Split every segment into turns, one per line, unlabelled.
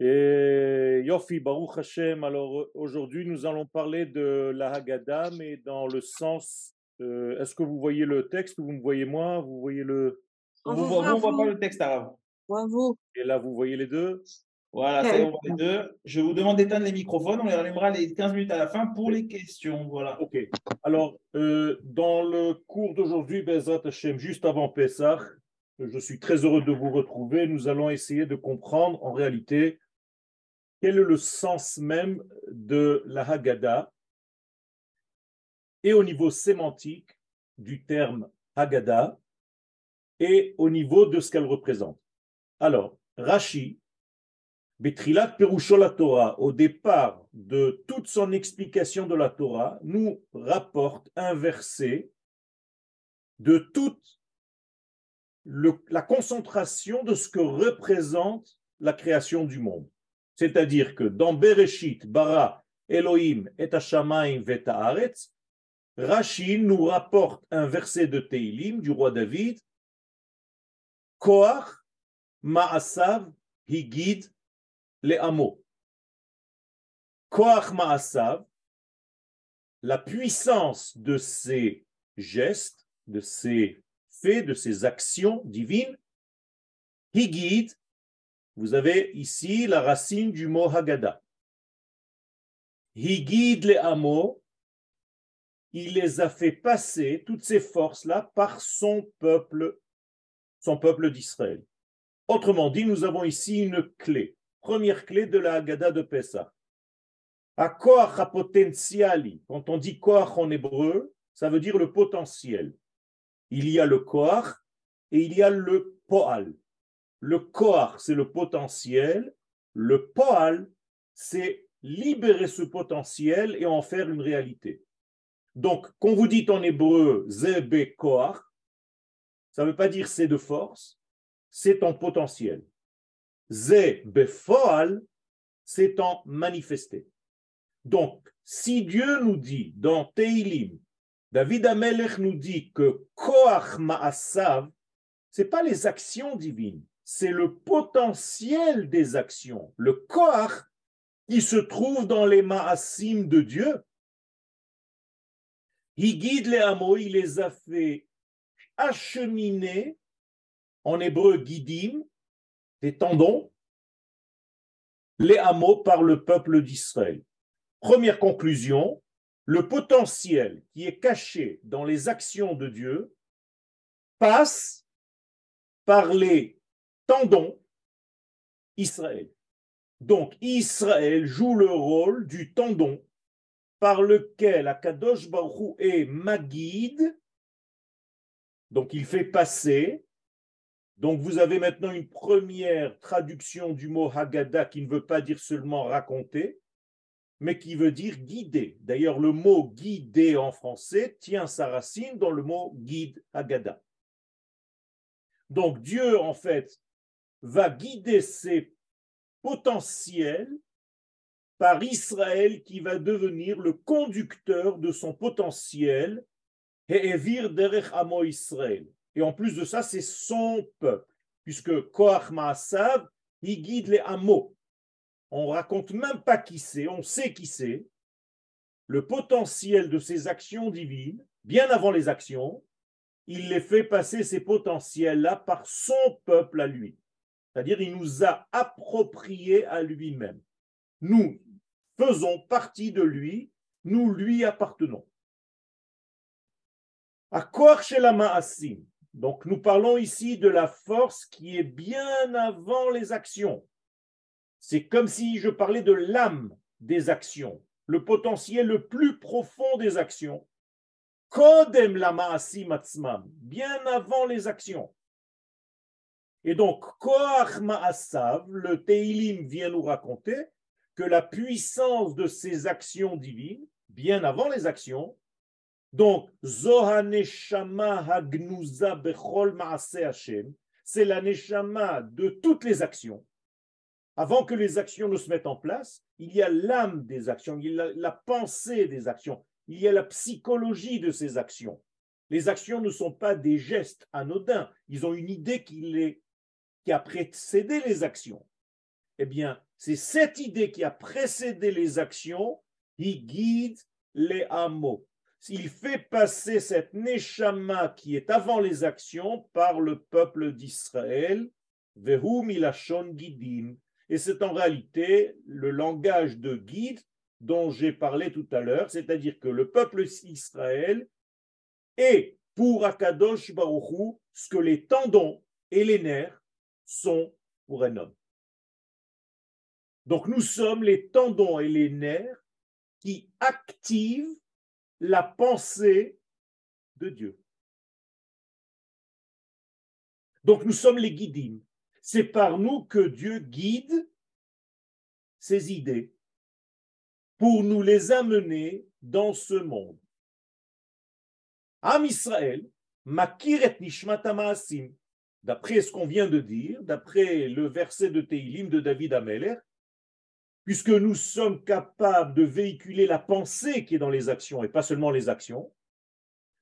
Et Yofi, Baruch Hashem, alors aujourd'hui nous allons parler de la Haggadah, mais dans le sens, euh, est-ce que vous voyez le texte ou vous me voyez moi? Vous voyez le...
On vous voit, voit pas le texte arabe.
Bravo.
Et là vous voyez les deux
Voilà, c'est on voit les deux. Je vous demande d'éteindre les microphones, on les rallumera les 15 minutes à la fin pour les questions. Voilà.
Ok. Alors, euh, dans le cours d'aujourd'hui, Bezat Hashem, juste avant Pessah, je suis très heureux de vous retrouver. Nous allons essayer de comprendre en réalité quel est le sens même de la Haggadah et au niveau sémantique du terme Haggadah et au niveau de ce qu'elle représente. Alors, Rashi, Betrilat Perusho la Torah, au départ de toute son explication de la Torah, nous rapporte un verset de toute la concentration de ce que représente la création du monde. C'est-à-dire que dans Bereshit, Bara, Elohim et Hashamayim Vetaaretz, Rashi nous rapporte un verset de Teilim du roi David, Koach Ma'asav Higid le Amo. Koach Ma'asav, la puissance de ses gestes, de ses faits, de ses actions divines, Higid vous avez ici la racine du mot Haggadah. Higid le amo, il les a fait passer, toutes ces forces-là, par son peuple, son peuple d'Israël. Autrement dit, nous avons ici une clé, première clé de la Haggadah de Pessah. A koach potentiali, quand on dit koach en hébreu, ça veut dire le potentiel. Il y a le koach et il y a le poal. Le koar, c'est le potentiel. Le poal, c'est libérer ce potentiel et en faire une réalité. Donc, quand vous dites en hébreu zebe koar, ça ne veut pas dire c'est de force, c'est en potentiel. Zebe foal, c'est en manifesté. Donc, si Dieu nous dit dans Teilim, David Amelech nous dit que koach ma'asav, c'est pas les actions divines, c'est le potentiel des actions, le corps qui se trouve dans les maasim de Dieu. Il guide les hameaux, il les a fait acheminer, en hébreu guidim, des tendons, les hameaux par le peuple d'Israël. Première conclusion, le potentiel qui est caché dans les actions de Dieu passe par les tendons Israël. Donc Israël joue le rôle du tendon par lequel Akadosh Baruch est Magid, donc il fait passer. Donc vous avez maintenant une première traduction du mot Haggadah qui ne veut pas dire seulement raconter, mais qui veut dire guider. D'ailleurs, le mot guider en français tient sa racine dans le mot guide Haggadah. Donc Dieu, en fait, va guider ses potentiels par Israël qui va devenir le conducteur de son potentiel et en plus de ça, c'est son peuple, puisque Koach Maasav, il guide les hameaux. On raconte même pas qui c'est, on sait qui c'est. Le potentiel de ses actions divines, bien avant les actions, il les fait passer ces potentiels-là par son peuple à lui. C'est-à-dire, il nous a approprié à lui-même. Nous faisons partie de lui, nous lui appartenons. À chez la Ma'asim. Donc, nous parlons ici de la force qui est bien avant les actions. C'est comme si je parlais de l'âme des actions, le potentiel le plus profond des actions. Kodem la Ma'asim atzmam, bien avant les actions. Et donc, Koach Ma'asav, le Teilim vient nous raconter que la puissance de ces actions divines, bien avant les actions, donc Zohaneshama Hagnuza Bechol Maase Hashem, c'est la Neshama de toutes les actions. Avant que les actions ne se mettent en place, il y a l'âme des actions, il y a la pensée des actions, il y a la psychologie de ces actions. Les actions ne sont pas des gestes anodins, ils ont une idée qui les qui a précédé les actions. eh bien, c'est cette idée qui a précédé les actions, il guide les hameaux. Il fait passer cette neshama qui est avant les actions par le peuple d'Israël. Et c'est en réalité le langage de guide dont j'ai parlé tout à l'heure, c'est-à-dire que le peuple d'Israël est pour Akadosh Baruchou ce que les tendons et les nerfs sont pour un homme. Donc nous sommes les tendons et les nerfs qui activent la pensée de Dieu. Donc nous sommes les guidim. C'est par nous que Dieu guide ses idées pour nous les amener dans ce monde. Am Israël, Makiret Nishmat D'après ce qu'on vient de dire, d'après le verset de Teilim de David Ameler, puisque nous sommes capables de véhiculer la pensée qui est dans les actions et pas seulement les actions,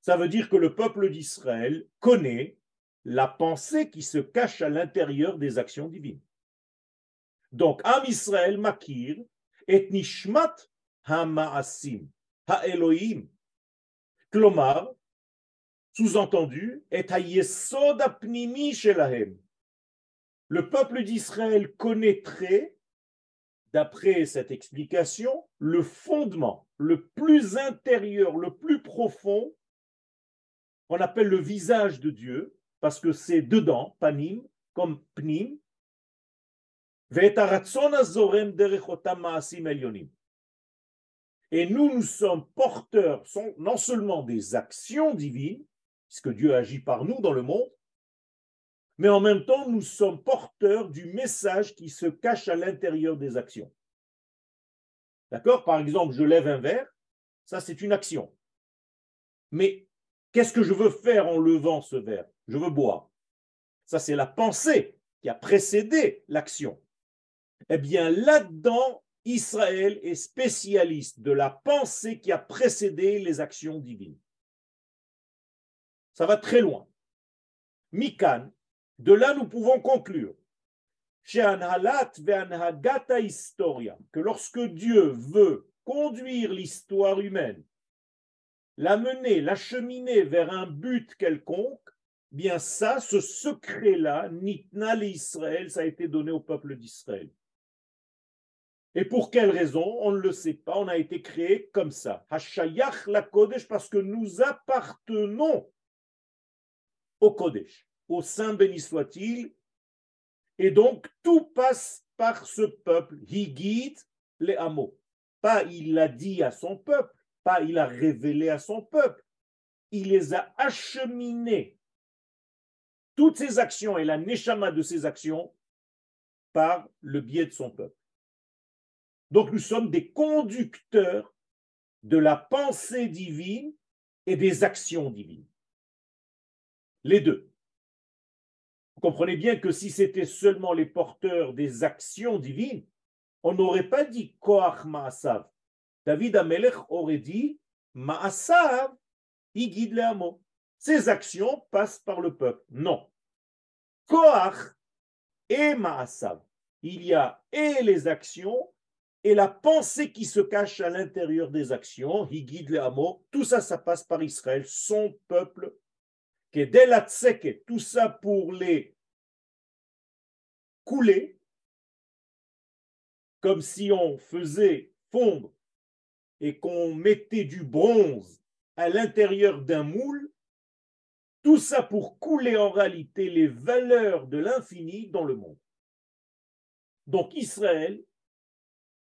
ça veut dire que le peuple d'Israël connaît la pensée qui se cache à l'intérieur des actions divines. Donc, Am Israël makir et nishmat ha-ma'asim, ha-Elohim. Klomar, sous-entendu. Le peuple d'Israël connaîtrait d'après cette explication, le fondement le plus intérieur, le plus profond, on appelle le visage de Dieu, parce que c'est dedans, panim, comme pnim, et nous, nous sommes porteurs non seulement des actions divines, puisque Dieu agit par nous dans le monde, mais en même temps, nous sommes porteurs du message qui se cache à l'intérieur des actions. D'accord? Par exemple, je lève un verre, ça c'est une action. Mais qu'est-ce que je veux faire en levant ce verre? Je veux boire. Ça c'est la pensée qui a précédé l'action. Eh bien, là-dedans, Israël est spécialiste de la pensée qui a précédé les actions divines. Ça va très loin. Mikan, de là, nous pouvons conclure que lorsque Dieu veut conduire l'histoire humaine, l'amener, l'acheminer vers un but quelconque, bien ça, ce secret-là, Nitna l'Israël, ça a été donné au peuple d'Israël. Et pour quelle raison On ne le sait pas, on a été créé comme ça. Hashayach la Kodesh, parce que nous appartenons au Kodesh au Saint béni soit-il. Et donc, tout passe par ce peuple. Il guide les hameaux. Pas il l'a dit à son peuple, pas il a révélé à son peuple. Il les a acheminés. Toutes ses actions et la neshama de ses actions par le biais de son peuple. Donc nous sommes des conducteurs de la pensée divine et des actions divines. Les deux comprenez bien que si c'était seulement les porteurs des actions divines, on n'aurait pas dit Koach Ma'asav. David Amelech aurait dit Ma'asav, il guide les hameaux. Ces actions passent par le peuple. Non. Koach et Ma'asav. Il y a et les actions et la pensée qui se cache à l'intérieur des actions. Il guide les hameaux. Tout ça, ça passe par Israël, son peuple tout ça pour les couler, comme si on faisait fondre et qu'on mettait du bronze à l'intérieur d'un moule, tout ça pour couler en réalité les valeurs de l'infini dans le monde. Donc Israël,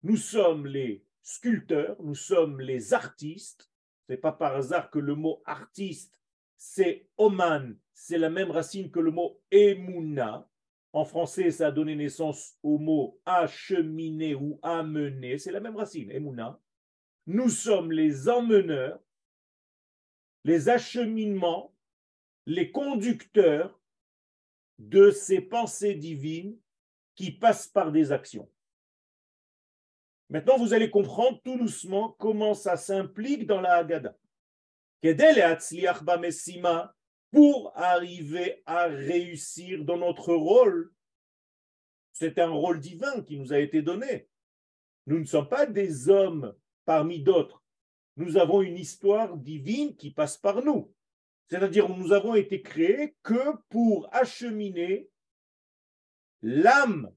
nous sommes les sculpteurs, nous sommes les artistes. Ce n'est pas par hasard que le mot artiste c'est Oman, c'est la même racine que le mot Emuna. En français, ça a donné naissance au mot acheminer ou amener, c'est la même racine, Emuna. Nous sommes les emmeneurs, les acheminements, les conducteurs de ces pensées divines qui passent par des actions. Maintenant, vous allez comprendre tout doucement comment ça s'implique dans la Haggadah pour arriver à réussir dans notre rôle, C'est un rôle divin qui nous a été donné. Nous ne sommes pas des hommes parmi d'autres. Nous avons une histoire divine qui passe par nous. C'est-à-dire nous avons été créés que pour acheminer l'âme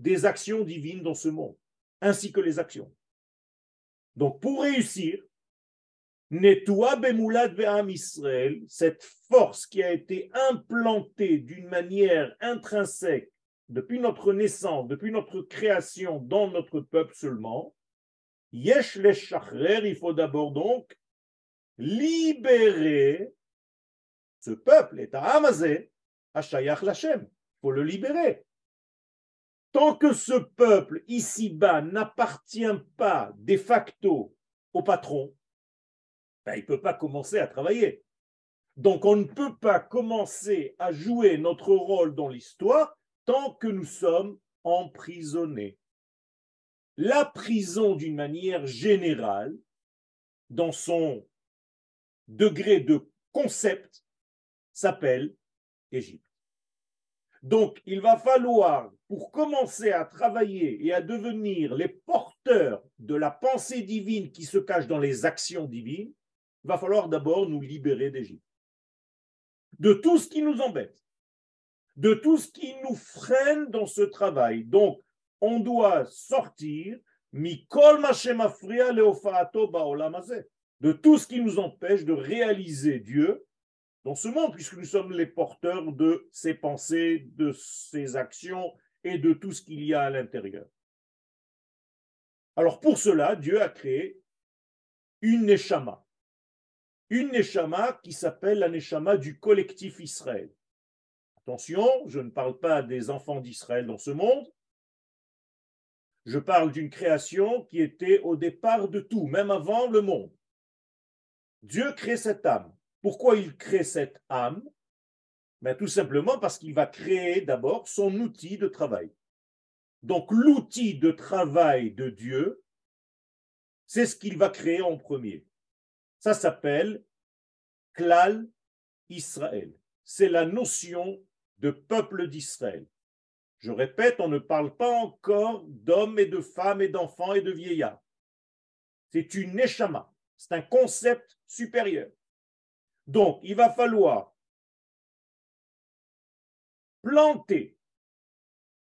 des actions divines dans ce monde, ainsi que les actions. Donc pour réussir, Netoua Bemoulad Ve'am Israël, cette force qui a été implantée d'une manière intrinsèque depuis notre naissance, depuis notre création dans notre peuple seulement, Yesh les il faut d'abord donc libérer ce peuple, est à Amazé, à Shayach Lachem. Il faut le libérer. Tant que ce peuple ici-bas n'appartient pas de facto au patron, ben, il ne peut pas commencer à travailler. Donc on ne peut pas commencer à jouer notre rôle dans l'histoire tant que nous sommes emprisonnés. La prison, d'une manière générale, dans son degré de concept, s'appelle Égypte. Donc, il va falloir, pour commencer à travailler et à devenir les porteurs de la pensée divine qui se cache dans les actions divines, il va falloir d'abord nous libérer d'Égypte. De tout ce qui nous embête, de tout ce qui nous freine dans ce travail. Donc, on doit sortir de tout ce qui nous empêche de réaliser Dieu dans ce monde, puisque nous sommes les porteurs de ses pensées, de ses actions et de tout ce qu'il y a à l'intérieur. Alors pour cela, Dieu a créé une Neshama une Neshama qui s'appelle la Neshama du collectif Israël. Attention, je ne parle pas des enfants d'Israël dans ce monde, je parle d'une création qui était au départ de tout, même avant le monde. Dieu crée cette âme. Pourquoi il crée cette âme? Ben, Tout simplement parce qu'il va créer d'abord son outil de travail. Donc l'outil de travail de Dieu, c'est ce qu'il va créer en premier. Ça s'appelle Klal Israël. C'est la notion de peuple d'Israël. Je répète, on ne parle pas encore d'hommes et de femmes et d'enfants et de vieillards. C'est une neshama, c'est un concept supérieur. Donc, il va falloir planter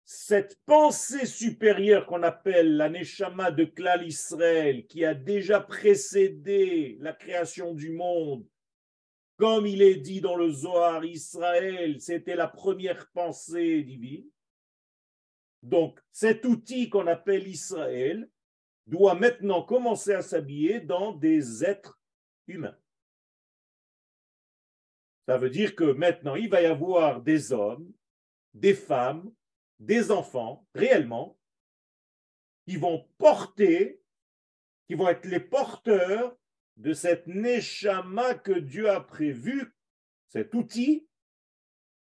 cette pensée supérieure qu'on appelle la Neshama de Klal Israël, qui a déjà précédé la création du monde, comme il est dit dans le Zohar, Israël, c'était la première pensée divine. Donc, cet outil qu'on appelle Israël doit maintenant commencer à s'habiller dans des êtres humains. Ça veut dire que maintenant, il va y avoir des hommes, des femmes, des enfants, réellement, qui vont porter, qui vont être les porteurs de cette neshama que Dieu a prévu, cet outil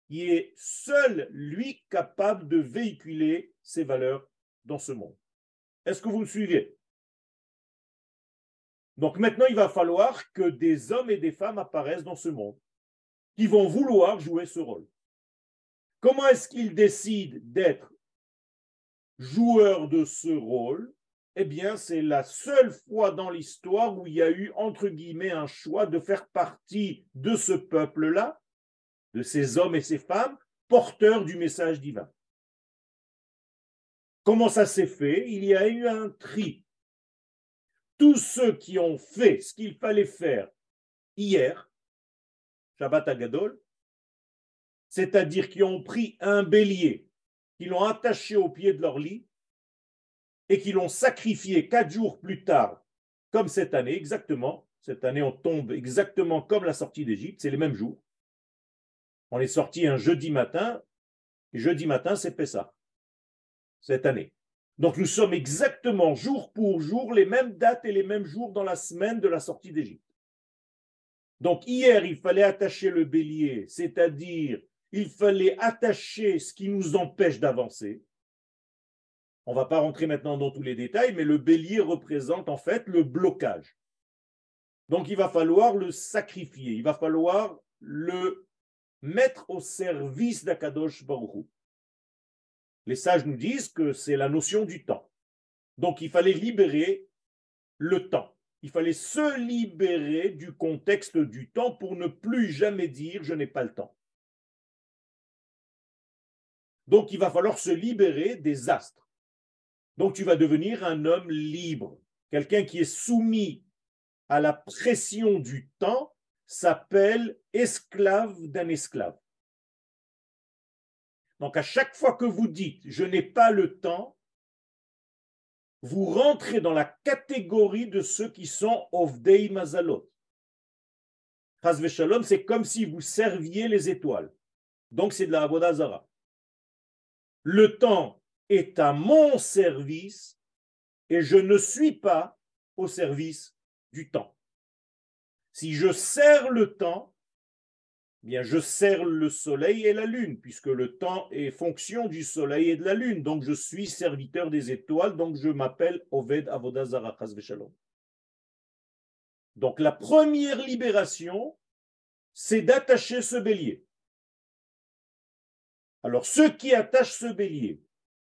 qui est seul, lui, capable de véhiculer ses valeurs dans ce monde. Est-ce que vous me suivez? Donc maintenant, il va falloir que des hommes et des femmes apparaissent dans ce monde qui vont vouloir jouer ce rôle. Comment est-ce qu'ils décident d'être joueurs de ce rôle? Eh bien, c'est la seule fois dans l'histoire où il y a eu, entre guillemets, un choix de faire partie de ce peuple-là, de ces hommes et ces femmes, porteurs du message divin. Comment ça s'est fait? Il y a eu un tri. Tous ceux qui ont fait ce qu'il fallait faire hier, Shabbat Agadol, c'est-à-dire qui ont pris un bélier, qui l'ont attaché au pied de leur lit et qui l'ont sacrifié quatre jours plus tard, comme cette année, exactement. Cette année, on tombe exactement comme la sortie d'Égypte, c'est les mêmes jours. On est sorti un jeudi matin, et jeudi matin, c'est Pessah, cette année. Donc nous sommes exactement jour pour jour les mêmes dates et les mêmes jours dans la semaine de la sortie d'Égypte. Donc hier, il fallait attacher le bélier, c'est-à-dire il fallait attacher ce qui nous empêche d'avancer. On ne va pas rentrer maintenant dans tous les détails, mais le bélier représente en fait le blocage. Donc il va falloir le sacrifier, il va falloir le mettre au service d'Akadosh Baruch Les sages nous disent que c'est la notion du temps. Donc il fallait libérer le temps. Il fallait se libérer du contexte du temps pour ne plus jamais dire je n'ai pas le temps. Donc il va falloir se libérer des astres. Donc tu vas devenir un homme libre. Quelqu'un qui est soumis à la pression du temps s'appelle esclave d'un esclave. Donc à chaque fois que vous dites je n'ai pas le temps, vous rentrez dans la catégorie de ceux qui sont Ovdei Mazalot. Shalom, c'est comme si vous serviez les étoiles. Donc c'est de la Avodazara. Le temps est à mon service et je ne suis pas au service du temps. Si je sers le temps, eh bien je sers le soleil et la lune, puisque le temps est fonction du soleil et de la lune. Donc je suis serviteur des étoiles, donc je m'appelle Oved Avodazara Veshalom. Donc la première libération, c'est d'attacher ce bélier. Alors ceux qui attachent ce bélier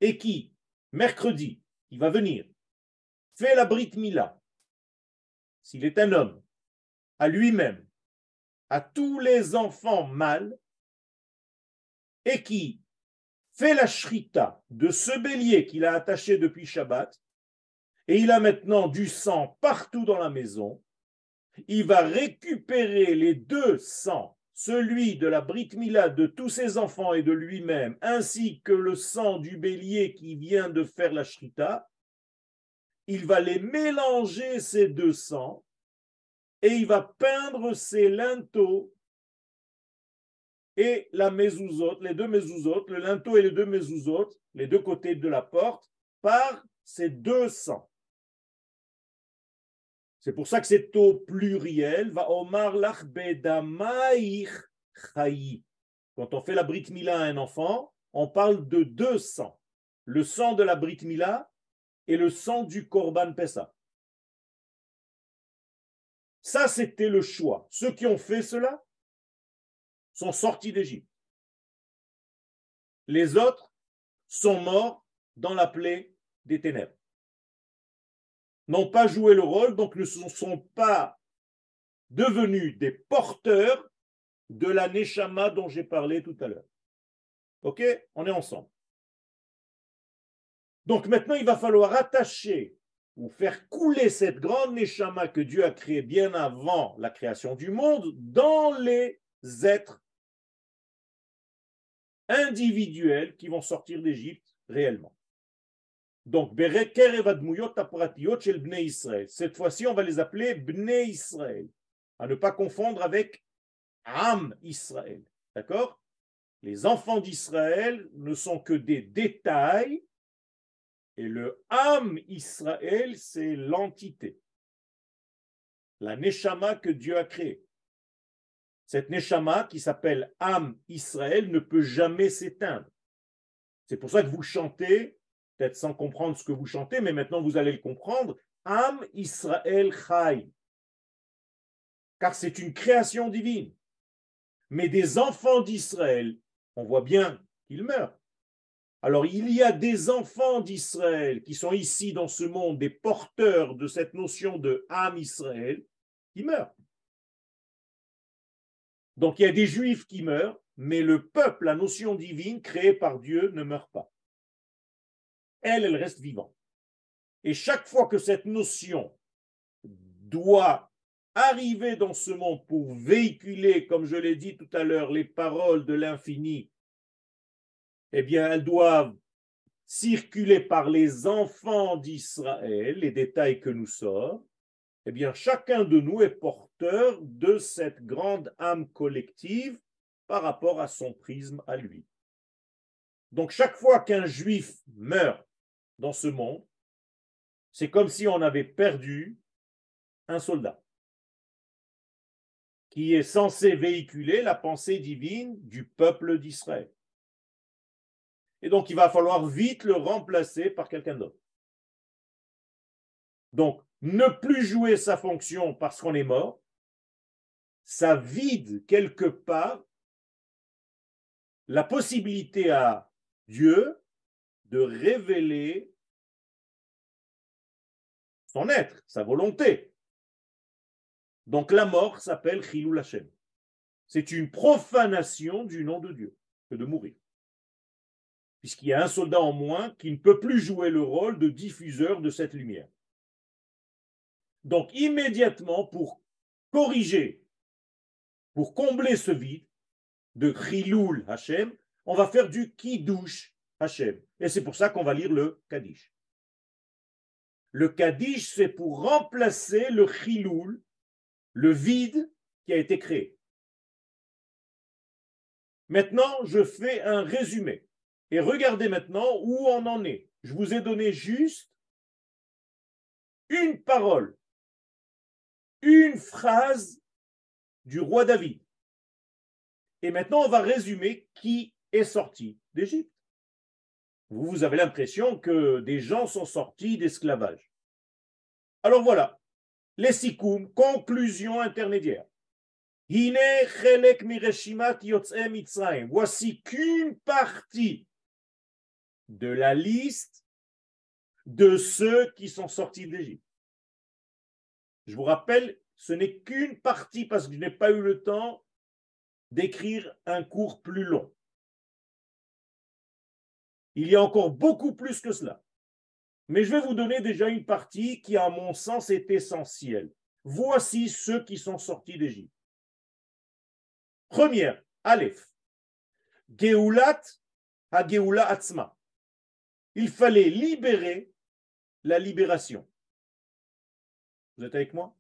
et qui, mercredi, il va venir, fait la Brit Mila, s'il est un homme, à lui-même, à tous les enfants mâles, et qui fait la shrita de ce bélier qu'il a attaché depuis Shabbat, et il a maintenant du sang partout dans la maison, il va récupérer les deux sangs, celui de la Brit Mila de tous ses enfants et de lui-même, ainsi que le sang du bélier qui vient de faire la shrita, il va les mélanger ces deux sangs et il va peindre ses linteaux et la mezuzot, les deux mezuzot, le linteau et les deux mezuzot, les deux côtés de la porte, par ces deux sangs. C'est pour ça que c'est au pluriel. Va Omar Quand on fait la Brit Mila à un enfant, on parle de deux sangs. Le sang de la Brit Mila et le sang du Korban Pessa. Ça, c'était le choix. Ceux qui ont fait cela sont sortis d'Égypte. Les autres sont morts dans la plaie des ténèbres. N'ont pas joué le rôle, donc ne sont pas devenus des porteurs de la Neshama dont j'ai parlé tout à l'heure. Ok? On est ensemble. Donc maintenant, il va falloir attacher ou faire couler cette grande neshama que Dieu a créée bien avant la création du monde dans les êtres individuels qui vont sortir d'Égypte réellement. Donc, cette fois-ci, on va les appeler Bnei Israël, à ne pas confondre avec Am Israël. D'accord? Les enfants d'Israël ne sont que des détails et le âme Israël, c'est l'entité, la Neshama que Dieu a créée. Cette Neshama qui s'appelle âme Israël ne peut jamais s'éteindre. C'est pour ça que vous chantez, peut-être sans comprendre ce que vous chantez, mais maintenant vous allez le comprendre, âme Israël Chai. Car c'est une création divine. Mais des enfants d'Israël, on voit bien qu'ils meurent. Alors, il y a des enfants d'Israël qui sont ici dans ce monde, des porteurs de cette notion de âme Israël, qui meurent. Donc, il y a des juifs qui meurent, mais le peuple, la notion divine créée par Dieu, ne meurt pas. Elle, elle reste vivante. Et chaque fois que cette notion doit arriver dans ce monde pour véhiculer, comme je l'ai dit tout à l'heure, les paroles de l'infini eh bien, elles doivent circuler par les enfants d'Israël, les détails que nous sommes, eh bien, chacun de nous est porteur de cette grande âme collective par rapport à son prisme à lui. Donc, chaque fois qu'un juif meurt dans ce monde, c'est comme si on avait perdu un soldat qui est censé véhiculer la pensée divine du peuple d'Israël. Et donc, il va falloir vite le remplacer par quelqu'un d'autre. Donc, ne plus jouer sa fonction parce qu'on est mort, ça vide quelque part la possibilité à Dieu de révéler son être, sa volonté. Donc la mort s'appelle Chilou Hashem. C'est une profanation du nom de Dieu que de mourir. Puisqu'il y a un soldat en moins qui ne peut plus jouer le rôle de diffuseur de cette lumière. Donc immédiatement, pour corriger, pour combler ce vide de Chiloul Hashem, on va faire du Kiddush Hashem. Et c'est pour ça qu'on va lire le Kaddish. Le Kaddish, c'est pour remplacer le Chiloul, le vide qui a été créé. Maintenant, je fais un résumé. Et regardez maintenant où on en est. Je vous ai donné juste une parole, une phrase du roi David. Et maintenant, on va résumer qui est sorti d'Égypte. Vous, avez l'impression que des gens sont sortis d'esclavage. Alors voilà, les sikoum, conclusion intermédiaire. Voici qu'une partie de la liste de ceux qui sont sortis d'Égypte. Je vous rappelle, ce n'est qu'une partie parce que je n'ai pas eu le temps d'écrire un cours plus long. Il y a encore beaucoup plus que cela. Mais je vais vous donner déjà une partie qui, à mon sens, est essentielle. Voici ceux qui sont sortis d'Égypte. Première, Aleph. Geulat ha Geula Atzma. Il fallait libérer la libération. Vous êtes avec moi?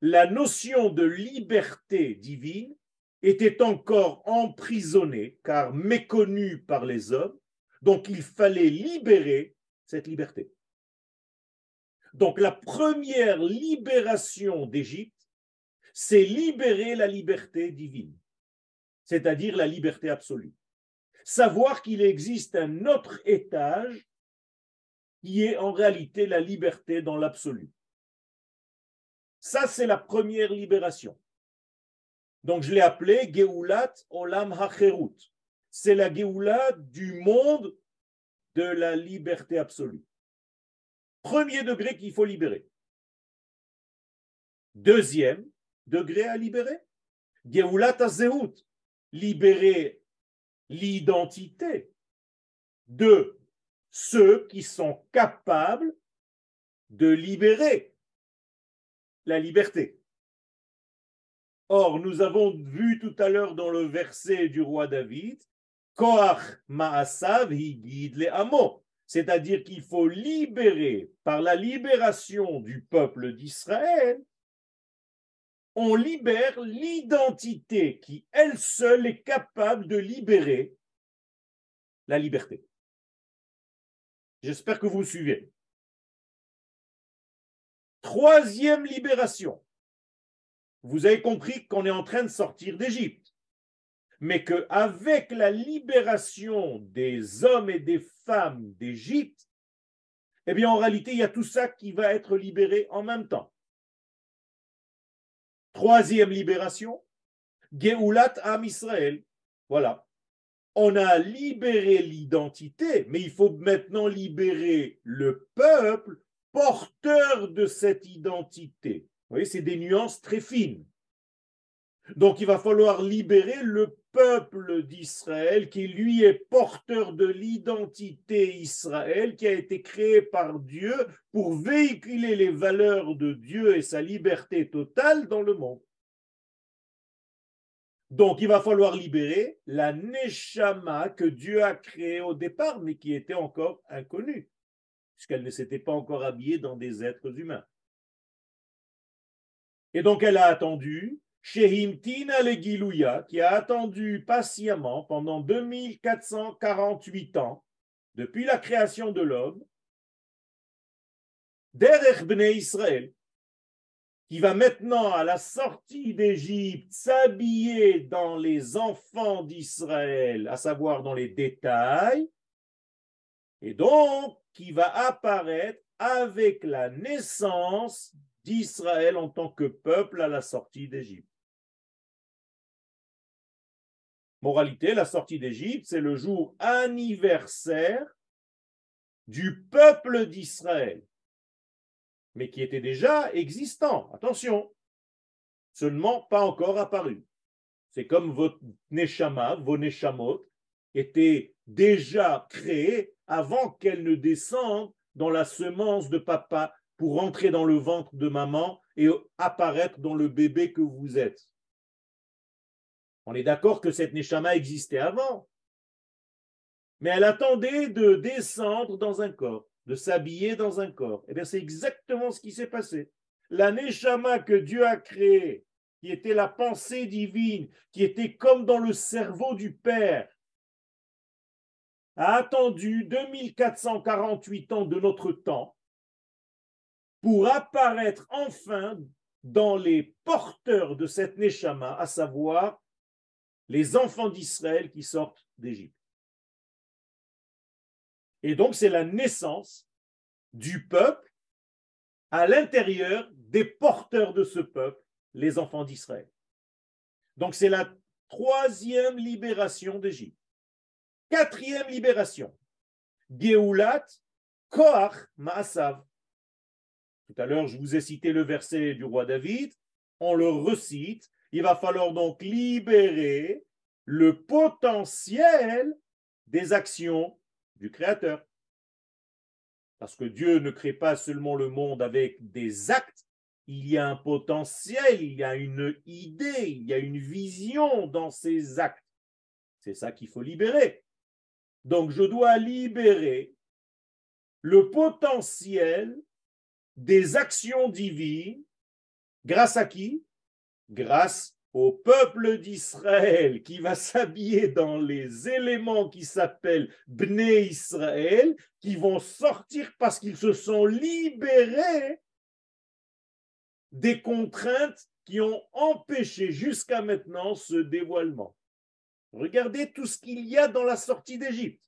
La notion de liberté divine était encore emprisonnée, car méconnue par les hommes, donc il fallait libérer cette liberté. Donc la première libération d'Égypte, c'est libérer la liberté divine, c'est-à-dire la liberté absolue. Savoir qu'il existe un autre étage qui est en réalité la liberté dans l'absolu. Ça, c'est la première libération. Donc je l'ai appelé Geulat Olam Hacherut. C'est la Geoula du monde de la liberté absolue. Premier degré qu'il faut libérer. Deuxième, degré à libérer. Geulat Azehut, libérer l'identité de ceux qui sont capables de libérer la liberté. Or, nous avons vu tout à l'heure dans le verset du roi David, C'est-à-dire qu'il faut libérer par la libération du peuple d'Israël on libère l'identité qui, elle seule, est capable de libérer la liberté. J'espère que vous suivez. Troisième libération. Vous avez compris qu'on est en train de sortir d'Égypte, mais qu'avec la libération des hommes et des femmes d'Égypte, eh bien en réalité, il y a tout ça qui va être libéré en même temps. Troisième libération, Geulat Am Israël. Voilà. On a libéré l'identité, mais il faut maintenant libérer le peuple porteur de cette identité. Vous voyez, c'est des nuances très fines. Donc il va falloir libérer le peuple d'Israël qui lui est porteur de l'identité Israël qui a été créé par Dieu pour véhiculer les valeurs de Dieu et sa liberté totale dans le monde. Donc il va falloir libérer la Neshama que Dieu a créée au départ mais qui était encore inconnue puisqu'elle ne s'était pas encore habillée dans des êtres humains. Et donc elle a attendu Shehimtina le qui a attendu patiemment pendant 2448 ans, depuis la création de l'homme, Derech Bnei Israël, qui va maintenant, à la sortie d'Égypte, s'habiller dans les enfants d'Israël, à savoir dans les détails, et donc qui va apparaître avec la naissance d'Israël en tant que peuple à la sortie d'Égypte. Moralité, la sortie d'Égypte, c'est le jour anniversaire du peuple d'Israël, mais qui était déjà existant. Attention, seulement pas encore apparu. C'est comme votre neshama, vos neshamot étaient déjà créés avant qu'elles ne descendent dans la semence de papa pour entrer dans le ventre de maman et apparaître dans le bébé que vous êtes. On est d'accord que cette neshama existait avant, mais elle attendait de descendre dans un corps, de s'habiller dans un corps. Et eh bien, c'est exactement ce qui s'est passé. La neshama que Dieu a créée, qui était la pensée divine, qui était comme dans le cerveau du Père, a attendu 2448 ans de notre temps pour apparaître enfin dans les porteurs de cette Neshama, à savoir les enfants d'Israël qui sortent d'Égypte. Et donc, c'est la naissance du peuple à l'intérieur des porteurs de ce peuple, les enfants d'Israël. Donc, c'est la troisième libération d'Égypte. Quatrième libération. Geulat Koach Maasav. Tout à l'heure, je vous ai cité le verset du roi David. On le recite. Il va falloir donc libérer le potentiel des actions du Créateur. Parce que Dieu ne crée pas seulement le monde avec des actes, il y a un potentiel, il y a une idée, il y a une vision dans ces actes. C'est ça qu'il faut libérer. Donc je dois libérer le potentiel des actions divines grâce à qui? Grâce au peuple d'Israël qui va s'habiller dans les éléments qui s'appellent Bné Israël, qui vont sortir parce qu'ils se sont libérés des contraintes qui ont empêché jusqu'à maintenant ce dévoilement. Regardez tout ce qu'il y a dans la sortie d'Égypte.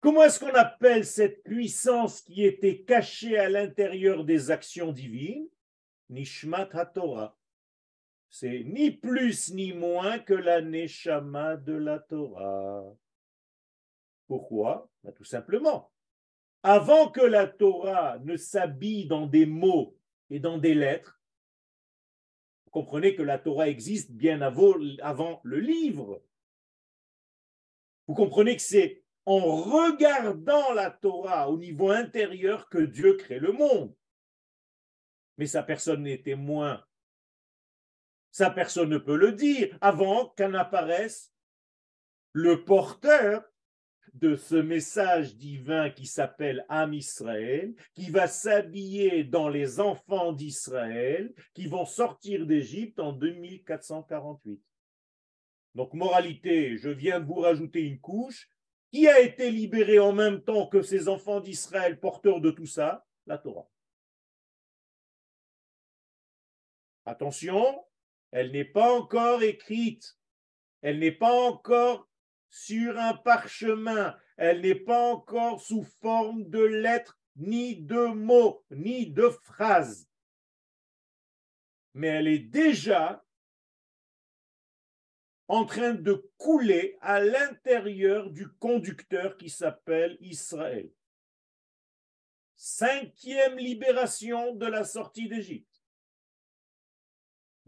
Comment est-ce qu'on appelle cette puissance qui était cachée à l'intérieur des actions divines? Nishmat HaTorah. C'est ni plus ni moins que la Neshama de la Torah. Pourquoi? Ben, Tout simplement. Avant que la Torah ne s'habille dans des mots et dans des lettres, vous comprenez que la Torah existe bien avant le livre. Vous comprenez que c'est en regardant la Torah au niveau intérieur que Dieu crée le monde mais sa personne n'est témoin. Sa personne ne peut le dire avant qu'en apparaisse le porteur de ce message divin qui s'appelle Am Israël, qui va s'habiller dans les enfants d'Israël, qui vont sortir d'Égypte en 2448. Donc, moralité, je viens de vous rajouter une couche. Qui a été libéré en même temps que ces enfants d'Israël porteurs de tout ça? La Torah. Attention, elle n'est pas encore écrite, elle n'est pas encore sur un parchemin, elle n'est pas encore sous forme de lettres, ni de mots, ni de phrases. Mais elle est déjà en train de couler à l'intérieur du conducteur qui s'appelle Israël. Cinquième libération de la sortie d'Égypte.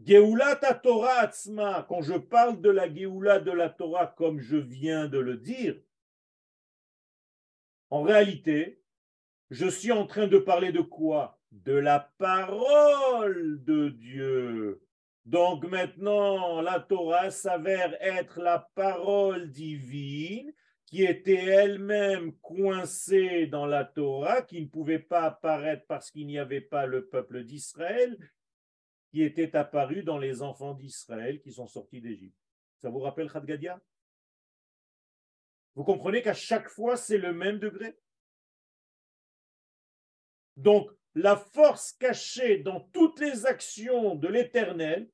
Geulat Torah Atzma, quand je parle de la Geoula de la Torah comme je viens de le dire, en réalité, je suis en train de parler de quoi? De la parole de Dieu. Donc maintenant, la Torah s'avère être la parole divine qui était elle-même coincée dans la Torah, qui ne pouvait pas apparaître parce qu'il n'y avait pas le peuple d'Israël, qui était apparu dans les enfants d'Israël qui sont sortis d'Égypte. Ça vous rappelle Khadgadia? Vous comprenez qu'à chaque fois, c'est le même degré? Donc, la force cachée dans toutes les actions de l'Éternel,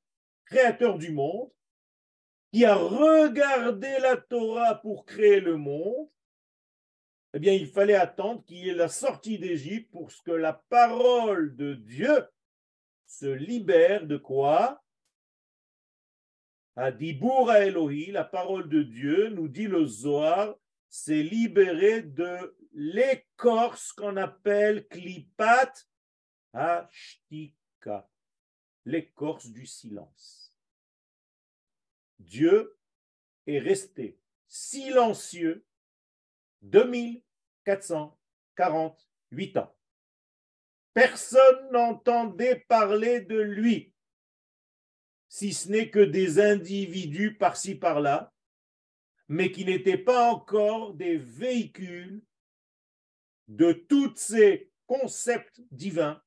créateur du monde, qui a regardé la Torah pour créer le monde, eh bien, il fallait attendre qu'il y ait la sortie d'Égypte pour que la parole de Dieu se libère de quoi? À Elohi, la parole de Dieu, nous dit le Zohar, s'est libéré de l'écorce qu'on appelle klipat ashtika, l'écorce du silence. Dieu est resté silencieux 2448 ans. Personne n'entendait parler de lui, si ce n'est que des individus par-ci par-là, mais qui n'étaient pas encore des véhicules de tous ces concepts divins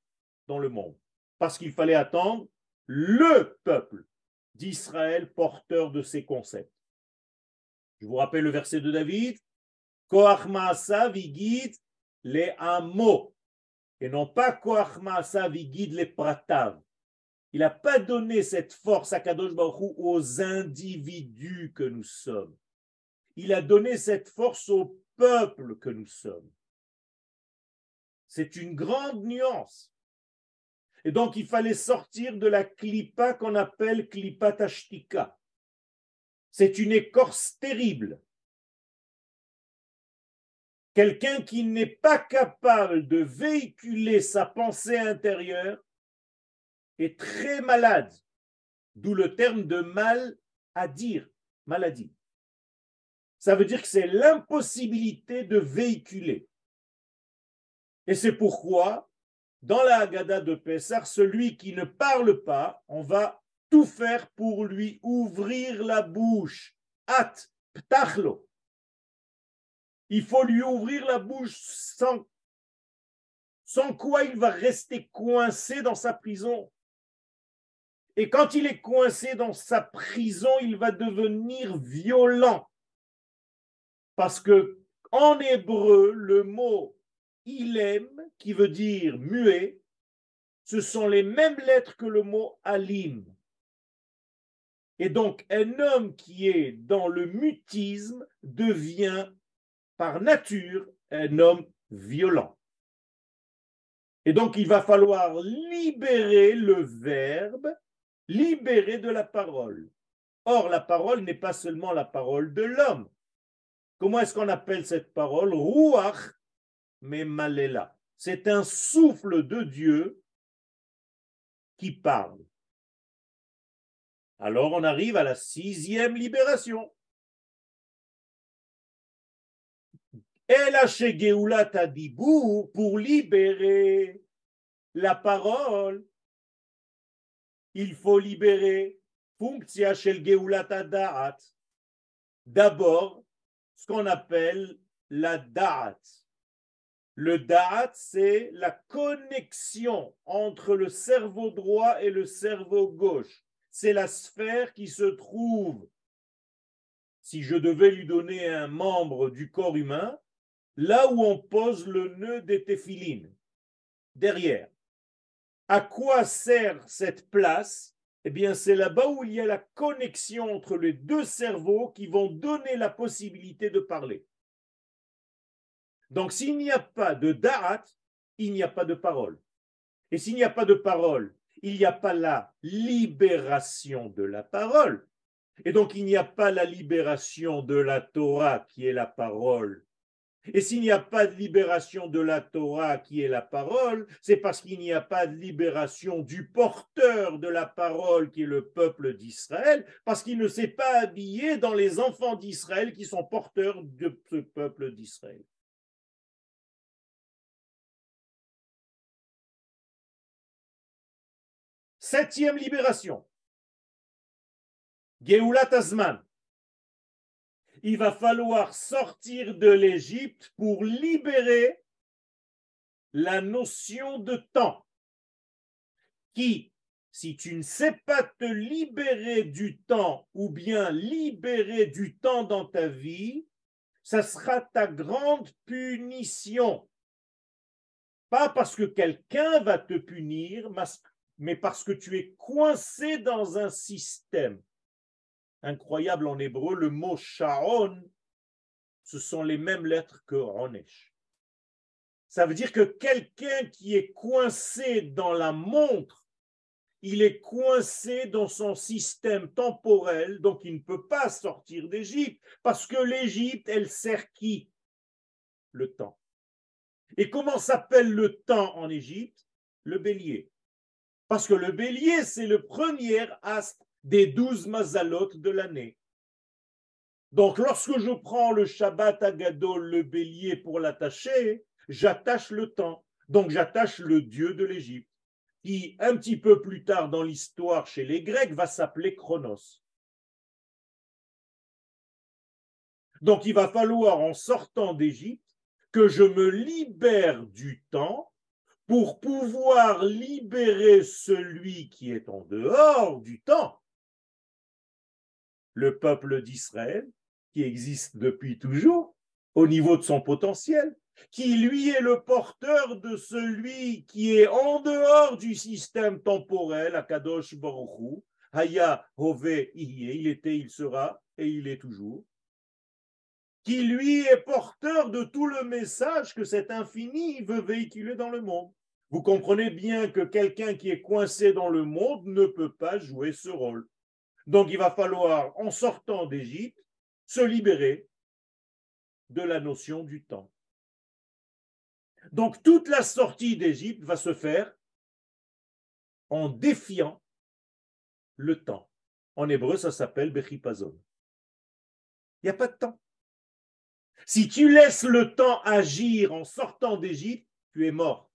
dans le monde. Parce qu'il fallait attendre le peuple d'Israël porteur de ces concepts. Je vous rappelle le verset de David, Koach vigid les amo, et non pas Koach vigid les pratav. Il n'a pas donné cette force à Kadosh Baruch aux individus que nous sommes. Il a donné cette force au peuple que nous sommes. C'est une grande nuance. Et donc, il fallait sortir de la clipa qu'on appelle klipa tashtika. C'est une écorce terrible. Quelqu'un qui n'est pas capable de véhiculer sa pensée intérieure est très malade, d'où le terme de mal à dire, maladie. Ça veut dire que c'est l'impossibilité de véhiculer. Et c'est pourquoi, dans la Haggadah de Pessah, celui qui ne parle pas, on va tout faire pour lui ouvrir la bouche. At. Il faut lui ouvrir la bouche sans, sans quoi il va rester coincé dans sa prison. Et quand il est coincé dans sa prison, il va devenir violent. Parce que en hébreu, le mot ilem, qui veut dire muet, ce sont les mêmes lettres que le mot alim. Et donc, un homme qui est dans le mutisme devient par nature un homme violent. Et donc, il va falloir libérer le verbe, libérer de la parole. Or, la parole n'est pas seulement la parole de l'homme. Comment est-ce qu'on appelle cette parole? Ruach mais malela. C'est un souffle de Dieu qui parle. Alors on arrive à la sixième libération. Pour libérer la parole. Il faut libérer Functia shel Da'at. D'abord, ce qu'on appelle la Da'at. Le Da'at, c'est la connexion entre le cerveau droit et le cerveau gauche. C'est la sphère qui se trouve, si je devais lui donner un membre du corps humain, là où on pose le nœud des téphilines, derrière. À quoi sert cette place? Eh bien, c'est là-bas où il y a la connexion entre les deux cerveaux qui vont donner la possibilité de parler. Donc, s'il n'y a pas de da'at, il n'y a pas de parole. Et s'il n'y a pas de parole, il n'y a pas la libération de la parole. Et donc, il n'y a pas la libération de la Torah qui est la parole. Et s'il n'y a pas de libération de la Torah qui est la parole, c'est parce qu'il n'y a pas de libération du porteur de la parole qui est le peuple d'Israël, parce qu'il ne s'est pas habillé dans les enfants d'Israël qui sont porteurs de ce peuple d'Israël. Septième libération. Geulat Azman. Il va falloir sortir de l'Égypte pour libérer la notion de temps. Qui, si tu ne sais pas te libérer du temps ou bien libérer du temps dans ta vie, ça sera ta grande punition. Pas parce que quelqu'un va te punir, mais parce que tu es coincé dans un système. Incroyable en hébreu, le mot Sharon, ce sont les mêmes lettres que Ronesh. Ça veut dire que quelqu'un qui est coincé dans la montre il est coincé dans son système temporel, donc il ne peut pas sortir d'Égypte, parce que l'Égypte, elle sert qui? Le temps. Et comment s'appelle le temps en Égypte? Le bélier. Parce que le bélier, c'est le premier astre des douze mazalotes de l'année. Donc, lorsque je prends le Shabbat à Gadol, le bélier, pour l'attacher, j'attache le temps. Donc, j'attache le dieu de l'Égypte, qui, un petit peu plus tard dans l'histoire chez les Grecs, va s'appeler Chronos. Donc, il va falloir, en sortant d'Égypte, que je me libère du temps pour pouvoir libérer celui qui est en dehors du temps, le peuple d'Israël, qui existe depuis toujours, au niveau de son potentiel, qui lui est le porteur de celui qui est en dehors du système temporel, Akadosh Baruchu, Haya Hove il était, il sera et il est toujours, qui lui est porteur de tout le message que cet infini veut véhiculer dans le monde. Vous comprenez bien que quelqu'un qui est coincé dans le monde ne peut pas jouer ce rôle. Donc il va falloir, en sortant d'Égypte, se libérer de la notion du temps. Donc toute la sortie d'Égypte va se faire en défiant le temps. En hébreu, ça s'appelle Bechipazon. Il n'y a pas de temps. Si tu laisses le temps agir en sortant d'Égypte, tu es mort.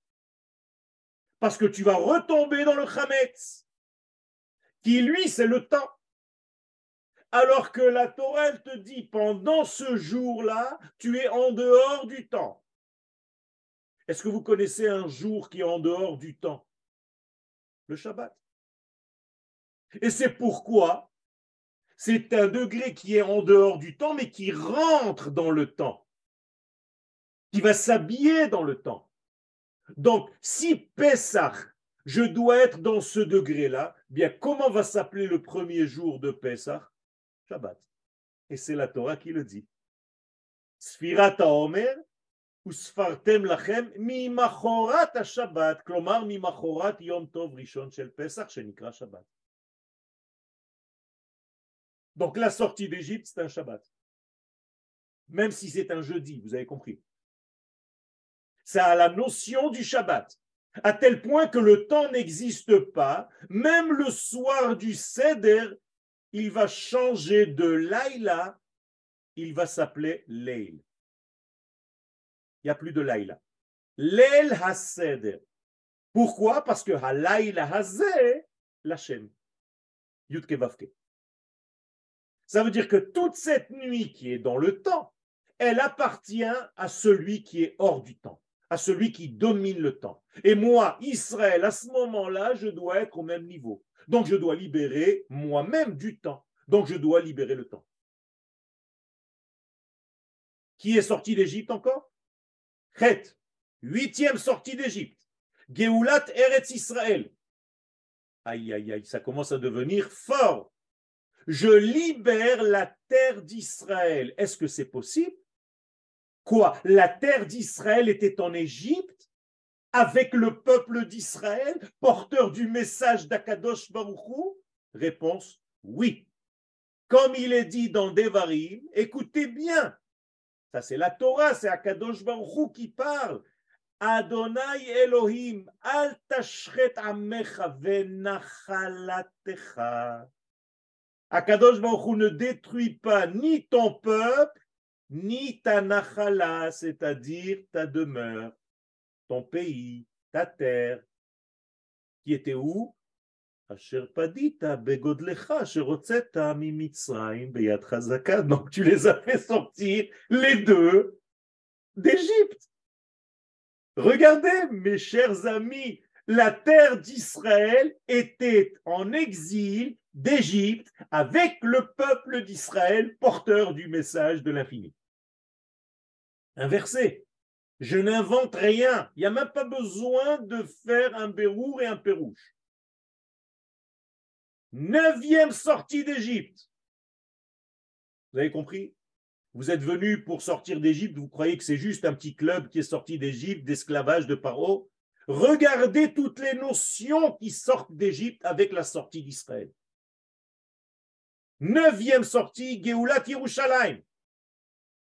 Parce que tu vas retomber dans le Hametz, qui lui, c'est le temps. Alors que la Torah, te dit, pendant ce jour-là, tu es en dehors du temps. Est-ce que vous connaissez un jour qui est en dehors du temps? Le Shabbat. Et c'est pourquoi c'est un degré qui est en dehors du temps, mais qui rentre dans le temps, qui va s'habiller dans le temps. Donc, si Pessah, je dois être dans ce degré-là, bien comment va s'appeler le premier jour de Pessah? Shabbat. Et c'est la Torah qui le dit. Ou Shabbat, Yom Tov Rishon shel Pesach, shenikra Shabbat. Donc la sortie d'Égypte, c'est un Shabbat. Même si c'est un jeudi, vous avez compris. Ça a la notion du Shabbat, à tel point que le temps n'existe pas. Même le soir du Seder, il va changer de Laïla, il va s'appeler Leil. Il n'y a plus de Laïla. Leil Haseder. Pourquoi? Parce que Halaïla Hazeh, l'Hachem. Yudke Vavke. Ça veut dire que toute cette nuit qui est dans le temps, elle appartient à celui qui est hors du temps, à celui qui domine le temps. Et moi, Israël, à ce moment-là, je dois être au même niveau. Donc je dois libérer moi-même du temps. Donc je dois libérer le temps. Qui est sorti d'Égypte encore? Chet, huitième sortie d'Égypte. Geulat Eretz Israël. Aïe, aïe, aïe, ça commence à devenir fort je libère la terre d'Israël. Est-ce que c'est possible? Quoi? La terre d'Israël était en Égypte avec le peuple d'Israël, porteur du message d'Akadosh Baruchou Réponse oui. Comme il est dit dans Devarim, écoutez bien, ça c'est la Torah, c'est Akadosh Baruchou qui parle. Adonai Elohim, al tashret amecha venachalatecha. Akadosh Baruch ne détruit pas ni ton peuple, ni ta nachala, c'est-à-dire ta demeure, ton pays, ta terre, qui était où? Donc tu les as fait sortir les deux d'Égypte. Regardez, mes chers amis, la terre d'Israël était en exil d'Égypte avec le peuple d'Israël porteur du message de l'infini. Inversé. Je n'invente rien. Il n'y a même pas besoin de faire un bérour et un pérouche. Neuvième sortie d'Égypte. Vous avez compris? Vous êtes venu pour sortir d'Égypte, vous croyez que c'est juste un petit club qui est sorti d'Égypte, d'esclavage de Paro? Regardez toutes les notions qui sortent d'Égypte avec la sortie d'Israël. Neuvième sortie, Geulat Yerushalayim.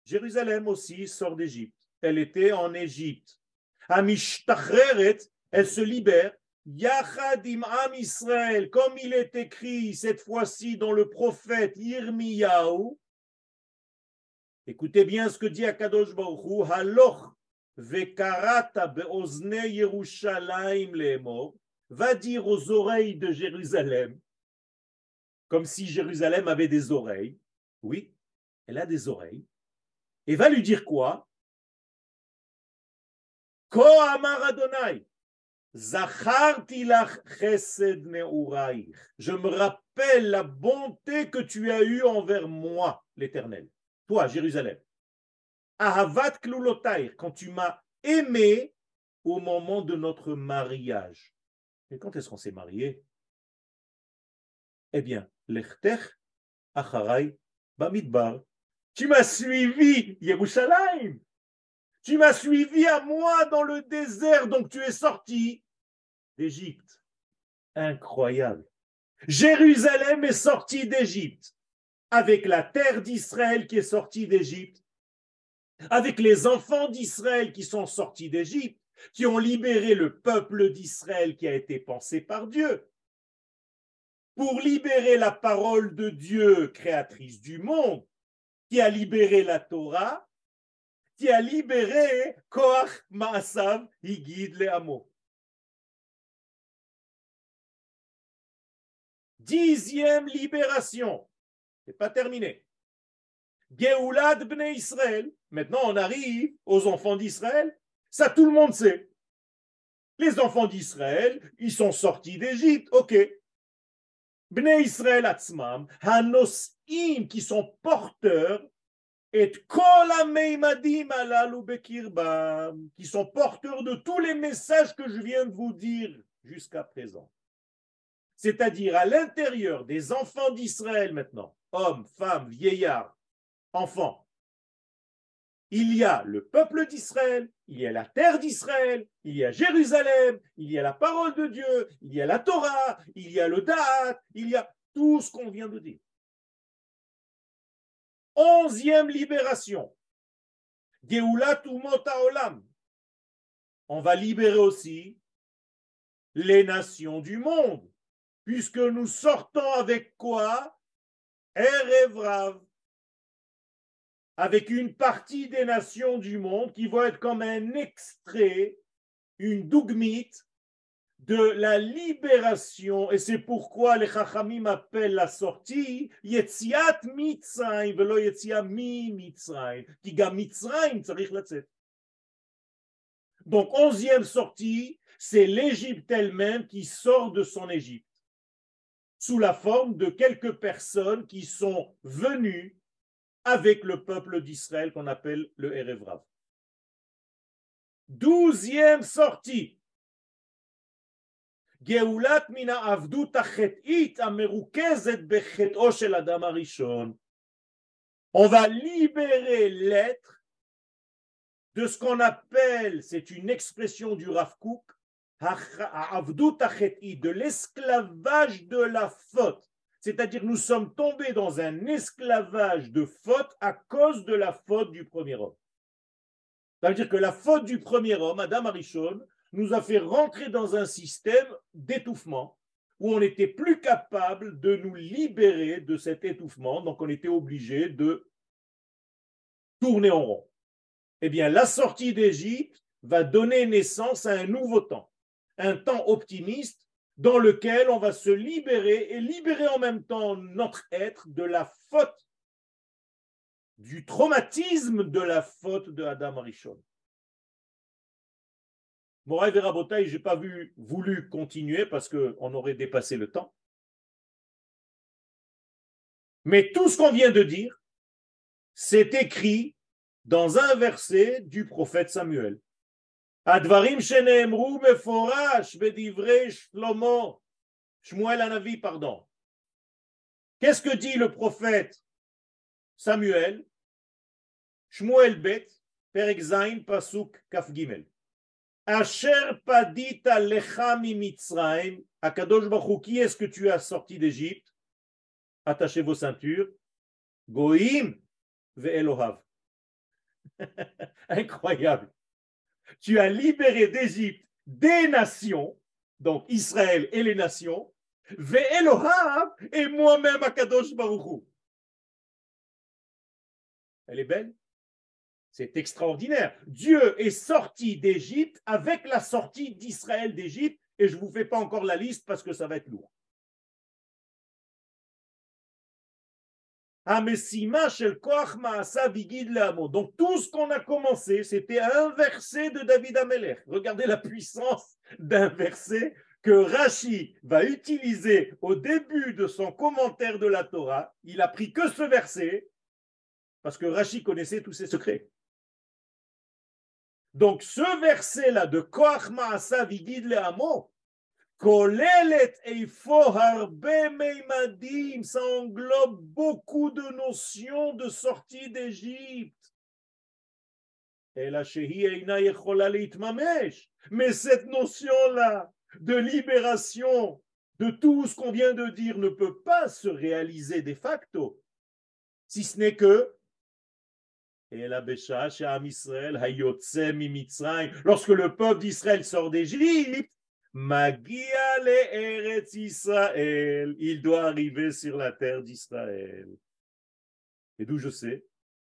Jérusalem aussi sort d'Égypte. Elle était en Égypte. Amishtachreret, elle se libère. Yachadim Am Israël, comme il est écrit cette fois-ci dans le prophète Yirmiyahu. Écoutez bien ce que dit Akadosh Baruch Haloch vekarata beozne Yerushalayim lemor, va dire aux oreilles de Jérusalem, comme si Jérusalem avait des oreilles. Oui, elle a des oreilles. Et va lui dire quoi? Je me rappelle la bonté que tu as eue envers moi, l'Éternel. Toi, Jérusalem. Ahavat klulotair, quand tu m'as aimé au moment de notre mariage. Et quand est-ce qu'on s'est marié? Eh bien, lechtech acharai bamidbar. Tu m'as suivi, Yerushalayim. Tu m'as suivi à moi dans le désert, donc tu es sorti d'Égypte. Incroyable. Jérusalem est sorti d'Égypte avec la terre d'Israël qui est sortie d'Égypte, avec les enfants d'Israël qui sont sortis d'Égypte, qui ont libéré le peuple d'Israël qui a été pensé par Dieu, pour libérer la parole de Dieu, créatrice du monde, qui a libéré la Torah, qui a libéré Koach Maasav Higid le Amo. Dixième libération. C'est pas terminé. Geoulad Bnei Israël. Maintenant, on arrive aux enfants d'Israël. Ça, tout le monde sait. Les enfants d'Israël, ils sont sortis d'Égypte. OK. Bnei Israël Atzmam, Hanos'im, qui sont porteurs, et qui sont porteurs de tous les messages que je viens de vous dire jusqu'à présent. C'est-à-dire à l'intérieur des enfants d'Israël maintenant, hommes, femmes, vieillards, enfants, il y a le peuple d'Israël, il y a la terre d'Israël, il y a Jérusalem, il y a la parole de Dieu, il y a la Torah, il y a le Da'at, il y a tout ce qu'on vient de dire. Onzième libération. Olam. On va libérer aussi les nations du monde, puisque nous sortons avec quoi? Erevrav avec une partie des nations du monde qui vont être comme un extrait, une dougmite de la libération, et c'est pourquoi les Chachamim appellent la sortie Yetziat Mitzrayim, velo Yetziat mi Mitzrayim, qui ga Mitzrayim tzarich. Donc, onzième sortie, c'est l'Égypte elle-même qui sort de son Égypte, sous la forme de quelques personnes qui sont venues avec le peuple d'Israël qu'on appelle le Erevrav. Douzième sortie. On va libérer l'être de ce qu'on appelle, c'est une expression du Rav de l'esclavage de la faute. C'est-à-dire nous sommes tombés dans un esclavage de faute à cause de la faute du premier homme. Ça veut dire que la faute du premier homme, Adam Arishon, nous a fait rentrer dans un système d'étouffement où on n'était plus capable de nous libérer de cet étouffement, donc on était obligé de tourner en rond. Eh bien, la sortie d'Égypte va donner naissance à un nouveau temps, un temps optimiste dans lequel on va se libérer et libérer en même temps notre être de la faute, du traumatisme de la faute de Adam Arishon. Moray Verabotay, je n'ai pas voulu continuer parce qu'on aurait dépassé le temps. Mais tout ce qu'on vient de dire, c'est écrit dans un verset du prophète Samuel. Advarim sheneemru meforash bedivrei Shlomo, Shmuel Anavi, pardon. Qu'est-ce que dit le prophète Samuel? Shmuel Bet, Perek Pasuk, Kaf Gimel. Asher padita lecha mitzrayim. Akadosh Baruch qui est-ce que tu as sorti d'Égypte? Attachez vos ceintures. Goïm ve'elohav. Incroyable. Tu as libéré d'Égypte des nations, donc Israël et les nations, ve'elohav et moi-même Akadosh Baruch Elle est belle c'est extraordinaire. Dieu est sorti d'Égypte avec la sortie d'Israël d'Égypte, et je ne vous fais pas encore la liste parce que ça va être lourd. Donc tout ce qu'on a commencé, c'était un verset de David Ameler. Regardez la puissance d'un verset que Rashi va utiliser au début de son commentaire de la Torah. Il a pris que ce verset parce que Rashi connaissait tous ses secrets. Donc ce verset-là de Koach Maasa Vigid le Amo, Kolelet ça englobe beaucoup de notions de sortie d'Égypte. Mais cette notion-là de libération de tout ce qu'on vient de dire ne peut pas se réaliser de facto, si ce n'est que Lorsque le peuple d'Israël sort d'Égypte, Israël, il doit arriver sur la terre d'Israël. Et d'où je sais?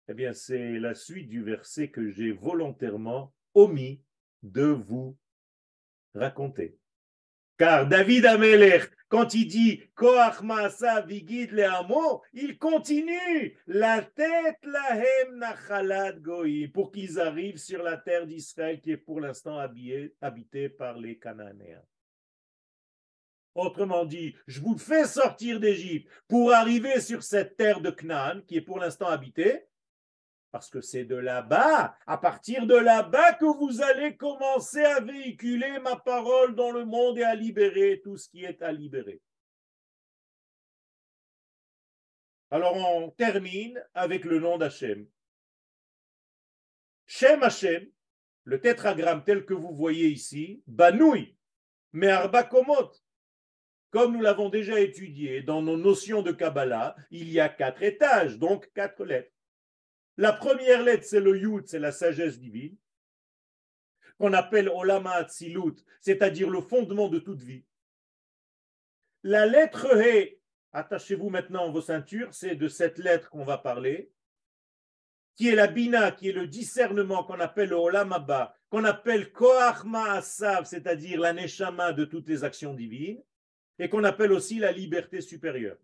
Eh bien, c'est la suite du verset que j'ai volontairement omis de vous raconter. Car David Ameler, quand il dit Koach Maasa Vigid le il continue la tête lahem nachalad goï pour qu'ils arrivent sur la terre d'Israël qui est pour l'instant habitée par les Cananéens. Autrement dit, je vous fais sortir d'Égypte pour arriver sur cette terre de Canaan qui est pour l'instant habitée, parce que c'est de là-bas, à partir de là-bas que vous allez commencer à véhiculer ma parole dans le monde et à libérer tout ce qui est à libérer. Alors on termine avec le nom d'Hachem. Shem Hachem, le tétragramme tel que vous voyez ici, Banoui, mais Komot. Comme nous l'avons déjà étudié dans nos notions de Kabbalah, il y a quatre étages, donc quatre lettres. La première lettre, c'est le Yud, c'est la sagesse divine, qu'on appelle Olama Atzilut, c'est-à-dire le fondement de toute vie. La lettre He, attachez-vous maintenant vos ceintures, c'est de cette lettre qu'on va parler, qui est la Bina, qui est le discernement qu'on appelle le Olamaba, qu'on appelle Koach Ma'asav, c'est-à-dire la Neshama de toutes les actions divines, et qu'on appelle aussi la liberté supérieure.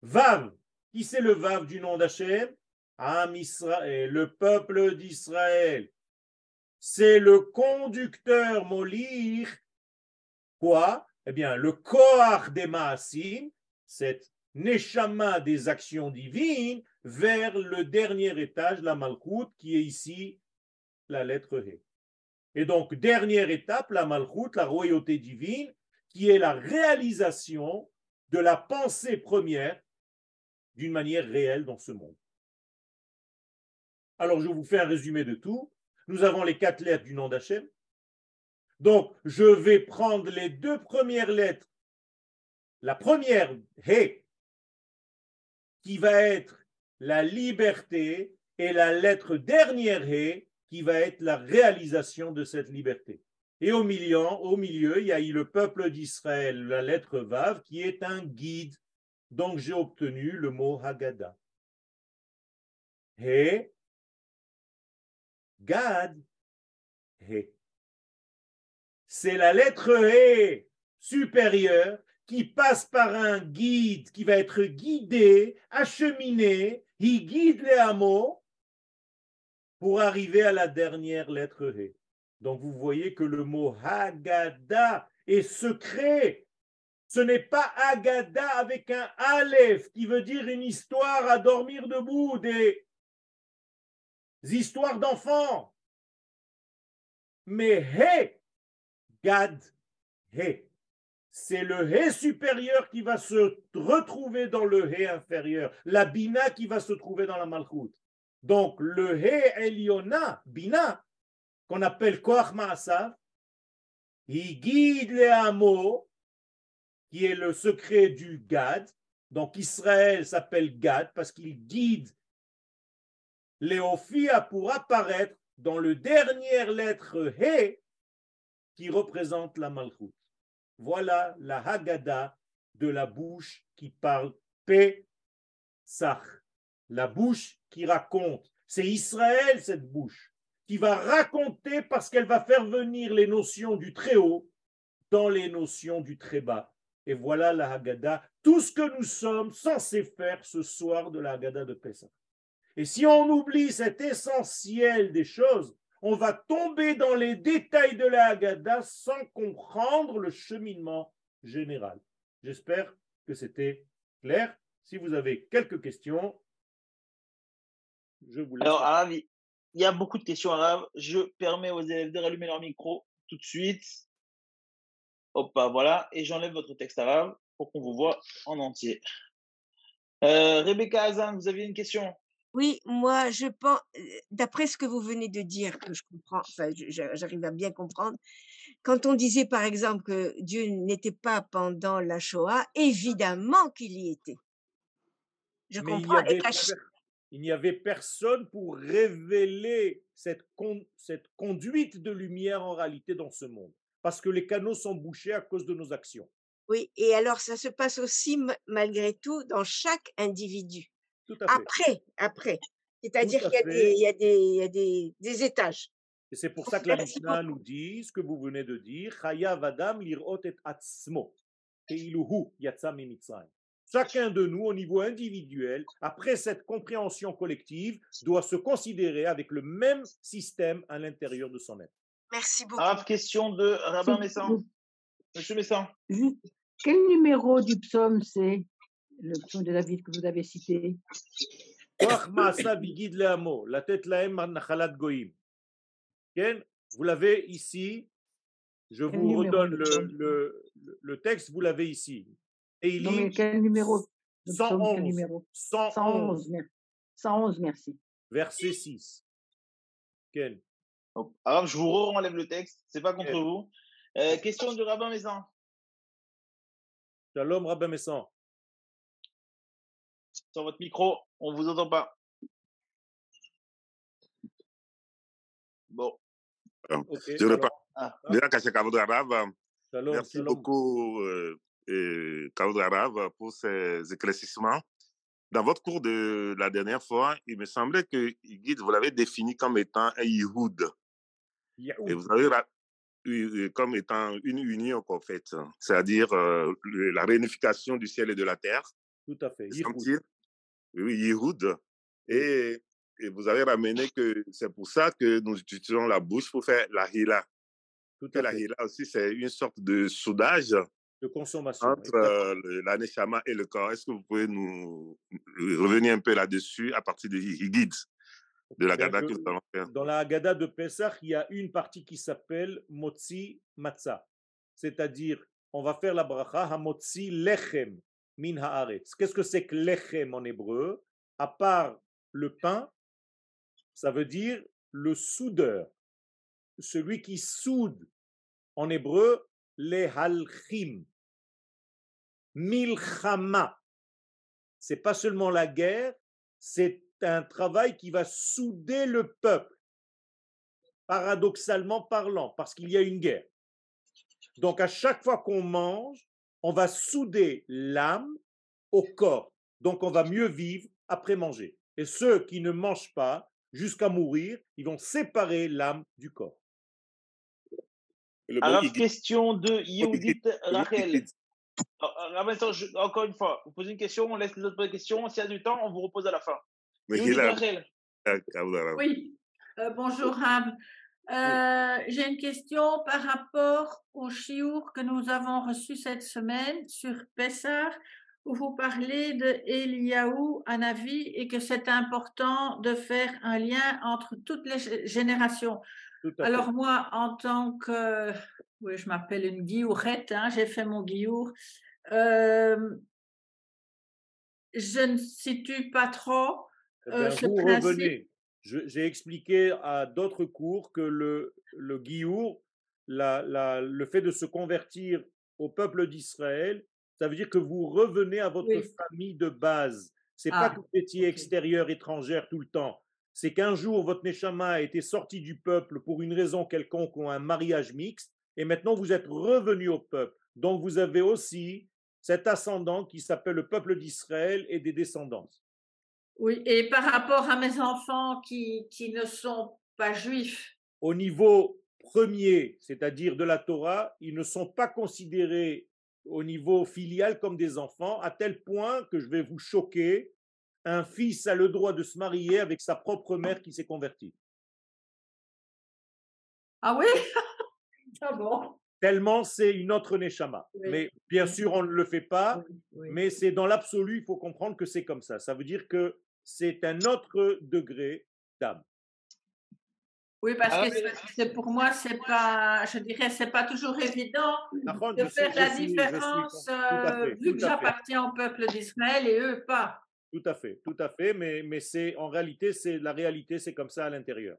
Vav, qui c'est le Vav du nom d'Hachem? Le peuple d'Israël, c'est le conducteur molir. Quoi? Eh bien, le Koach des Maasim, cette Neshama des actions divines, vers le dernier étage, la Malchut, qui est ici la lettre He. Et donc, dernière étape, la Malchut, la royauté divine, qui est la réalisation de la pensée première d'une manière réelle dans ce monde. Alors, je vous fais un résumé de tout. Nous avons les quatre lettres du nom d'Hachem. Donc, je vais prendre les deux premières lettres. La première, qui va être la liberté, et la lettre dernière, qui va être la réalisation de cette liberté. Et au milieu, il y a eu le peuple d'Israël, la lettre Vav, qui est un guide. Donc, j'ai obtenu le mot Haggadah. Gad, C'est la lettre He supérieure qui passe par un guide qui va être guidé, acheminé, il guide les hameaux pour arriver à la dernière lettre He. Donc vous voyez que le mot Haggadah est secret. Ce n'est pas Haggadah avec un Aleph qui veut dire une histoire à dormir debout, des histoires d'enfants. Mais He, Gad, He. C'est le He supérieur qui va se retrouver dans le He inférieur. La Bina qui va se trouver dans la Malchut. Donc le He Eliona, Bina, qu'on appelle Koach Maasav, il guide les hameaux, qui est le secret du Gad. Donc Israël s'appelle Gad parce qu'il guide Léophia pour apparaître dans le dernière lettre He qui représente la Malchut. Voilà la Haggadah de la bouche qui parle Pesach. La bouche qui raconte. C'est Israël, cette bouche, qui va raconter parce qu'elle va faire venir les notions du très haut dans les notions du très bas. Et voilà la Haggadah, tout ce que nous sommes censés faire ce soir de la Haggadah de Pesach. Et si on oublie cet essentiel des choses, on va tomber dans les détails de la Haggadah sans comprendre le cheminement général. J'espère que c'était clair. Si vous avez quelques questions, je vous laisse.
Alors, Arav, il y a beaucoup de questions, Arav. Je permets aux élèves de rallumer leur micro tout de suite. Hop, voilà. Et j'enlève votre texte Arav pour qu'on vous voit en entier. Euh, Rebecca Hazan, vous aviez une question?
Oui, moi, je pense, d'après ce que vous venez de dire, que je comprends, enfin, j'arrive à bien comprendre, quand on disait par exemple que Dieu n'était pas pendant la Shoah, évidemment qu'il y était.
Je comprends. Il n'y avait, personne pour révéler cette, cette conduite de lumière en réalité dans ce monde, parce que les canaux sont bouchés à cause de nos actions.
Oui, et alors ça se passe aussi malgré tout dans chaque individu. Après, après. C'est-à-dire qu'il y a, des, y a, des, des, étages.
Et c'est pour ça que la Mishnah nous dit ce que vous venez de dire. Chacun de nous, au niveau individuel, après cette compréhension collective, doit se considérer avec le même système à l'intérieur de son être.
Merci beaucoup.
Ah, question de Rabbin Messan. Monsieur Messan.
Quel numéro du psaume c'est? Le psaume de David que vous avez cité.
La tête goïm. Vous l'avez ici. Je vous redonne le, le, le, texte, vous l'avez ici.
Et il non, mais quel numéro?
111.
Quel numéro? 111. 111, merci.
Verset 6. Ken.
Alors, je vous enlève le texte, c'est pas contre vous. Euh, question de Rabbin Messan.
Shalom, Rabbin Messan
sur votre micro, on vous entend pas. Bon.
Okay. Je ne pas. Ah. Merci beaucoup, euh, Arav, pour ces éclaircissements. Dans votre cours de la dernière fois, il me semblait que Guide, vous l'avez défini comme étant un Yihoud. Et vous avez comme étant une union, en fait. C'est-à-dire euh, la réunification du ciel et de la terre.
Tout à fait
Yehoud. Et, et, vous avez ramené que c'est pour ça que nous utilisons la bouche pour faire la hila. Tout à la hila aussi, c'est une sorte de soudage
de consommation
entre euh, l'aneshama et le corps. Est-ce que vous pouvez nous revenir un peu là-dessus à partir de Higid, de la Gada que nous faire?
Dans la Gada de Pesach, il y a une partie qui s'appelle Motzi Matzah, c'est-à-dire on va faire la bracha Hamotzi Lechem, min haaretz. Qu'est-ce que c'est que lechem en hébreu? À part le pain, ça veut dire le soudeur, celui qui soude. En hébreu, lehalchim. Milchama. C'est pas seulement la guerre, c'est un travail qui va souder le peuple, paradoxalement parlant, parce qu'il y a une guerre. Donc à chaque fois qu'on mange, on va souder l'âme au corps. Donc on va mieux vivre après manger. Et ceux qui ne mangent pas jusqu'à mourir, ils vont séparer l'âme du corps.
Alors, question de Yehudit Rachel. Encore une fois, vous posez une question, on laisse les autres questions. S'il y a du temps, on vous repose à la fin.
Oui, euh, bonjour Ham. Euh, j'ai une question par rapport au chiour que nous avons reçu cette semaine sur Pessar, où vous parlez de Eliaou Anavi et que c'est important de faire un lien entre toutes les générations. Alors moi, en tant que, oui, je m'appelle une guillourette, hein, j'ai fait mon guillour, euh, je ne situe pas trop
eh euh, ce principe. J'ai expliqué à d'autres cours que le, le guiour, la- la- le fait de se convertir au peuple d'Israël, ça veut dire que vous revenez à votre
Oui.
famille de base. C'est pas
Ah,
que vous étiez extérieur, étrangère tout le temps. C'est qu'un jour, votre Neshama a été sorti du peuple pour une raison quelconque ou un mariage mixte, et maintenant vous êtes revenu au peuple. Donc vous avez aussi cet ascendant qui s'appelle le peuple d'Israël et des descendances.
Oui, et par rapport à mes enfants qui, qui ne sont pas juifs,
Au niveau premier, c'est-à-dire de la Torah, ils ne sont pas considérés au niveau filial comme des enfants, à tel point que je vais vous choquer, un fils a le droit de se marier avec sa propre mère qui s'est convertie.
ah oui? Ah bon?
Tellement c'est une autre Neshama.
Oui.
Mais bien sûr, on ne le fait pas,
Oui, oui.
mais c'est dans l'absolu, il faut comprendre que c'est comme ça. Ça veut dire que c'est un autre degré d'âme.
Oui, parce
Ah,
que c'est- pour moi, c'est pas, je dirais, c'est pas toujours évident de
sais-
faire la
suis-
différence, euh,
fait,
vu que j'appartiens au peuple d'Israël et eux pas.
Tout à fait, tout à fait, mais, mais c'est en réalité, c'est la réalité, c'est comme ça à l'intérieur.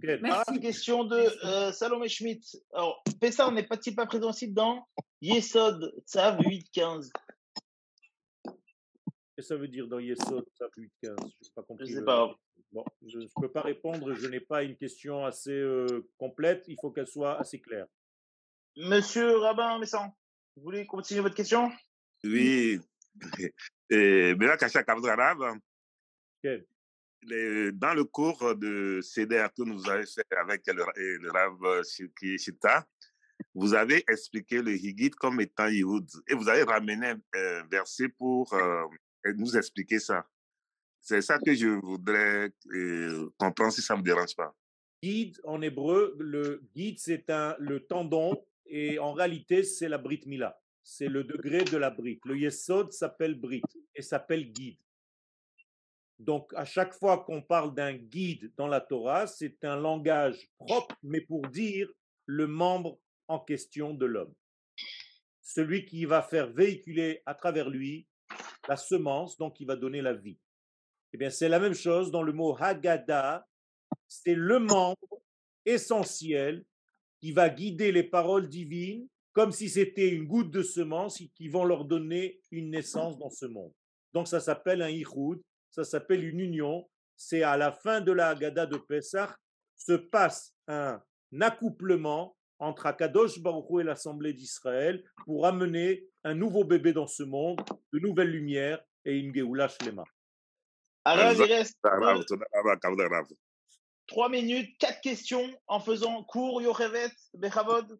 Merci.
Ah, question de euh, Salomé Schmidt. Alors, Pessah, n'est pas-il pas présent aussi dans Yesod, Tzav 8-15
Qu'est-ce que ça veut dire dans Yesod, ça 8, 15 Je pas compris.
Je sais
le-
pas.
Bon, je ne peux pas répondre, je n'ai pas une question assez euh, complète, il faut qu'elle soit assez claire.
Monsieur Rabbin Messan, vous voulez continuer votre question?
Oui. Et Kacha Arabe,
Quel
dans le cours de CDR que nous avez fait avec le, le Rav Shilki Shita, vous avez expliqué le Higit comme étant Yehoud. Et vous avez ramené un verset pour euh, nous expliquer ça. C'est ça que je voudrais euh, comprendre si ça ne me dérange pas.
Guide en hébreu, le guide c'est un le tendon et en réalité c'est la brit mila. C'est le degré de la brit. Le yesod s'appelle brit et s'appelle guide. Donc à chaque fois qu'on parle d'un guide dans la Torah, c'est un langage propre, mais pour dire le membre en question de l'homme. Celui qui va faire véhiculer à travers lui la semence, donc qui va donner la vie. Eh bien, c'est la même chose dans le mot Haggadah, c'est le membre essentiel qui va guider les paroles divines comme si c'était une goutte de semence qui vont leur donner une naissance dans ce monde. Donc ça s'appelle un ichud, ça s'appelle une union. C'est à la fin de la Haggadah de Pessah se passe un accouplement entre Akadosh Baruch Hu et l'Assemblée d'Israël pour amener un nouveau bébé dans ce monde, de nouvelles lumières et une Geoula Shlema.
Arabe, il reste trois minutes, quatre questions en faisant court, Yochevet, Bechavod.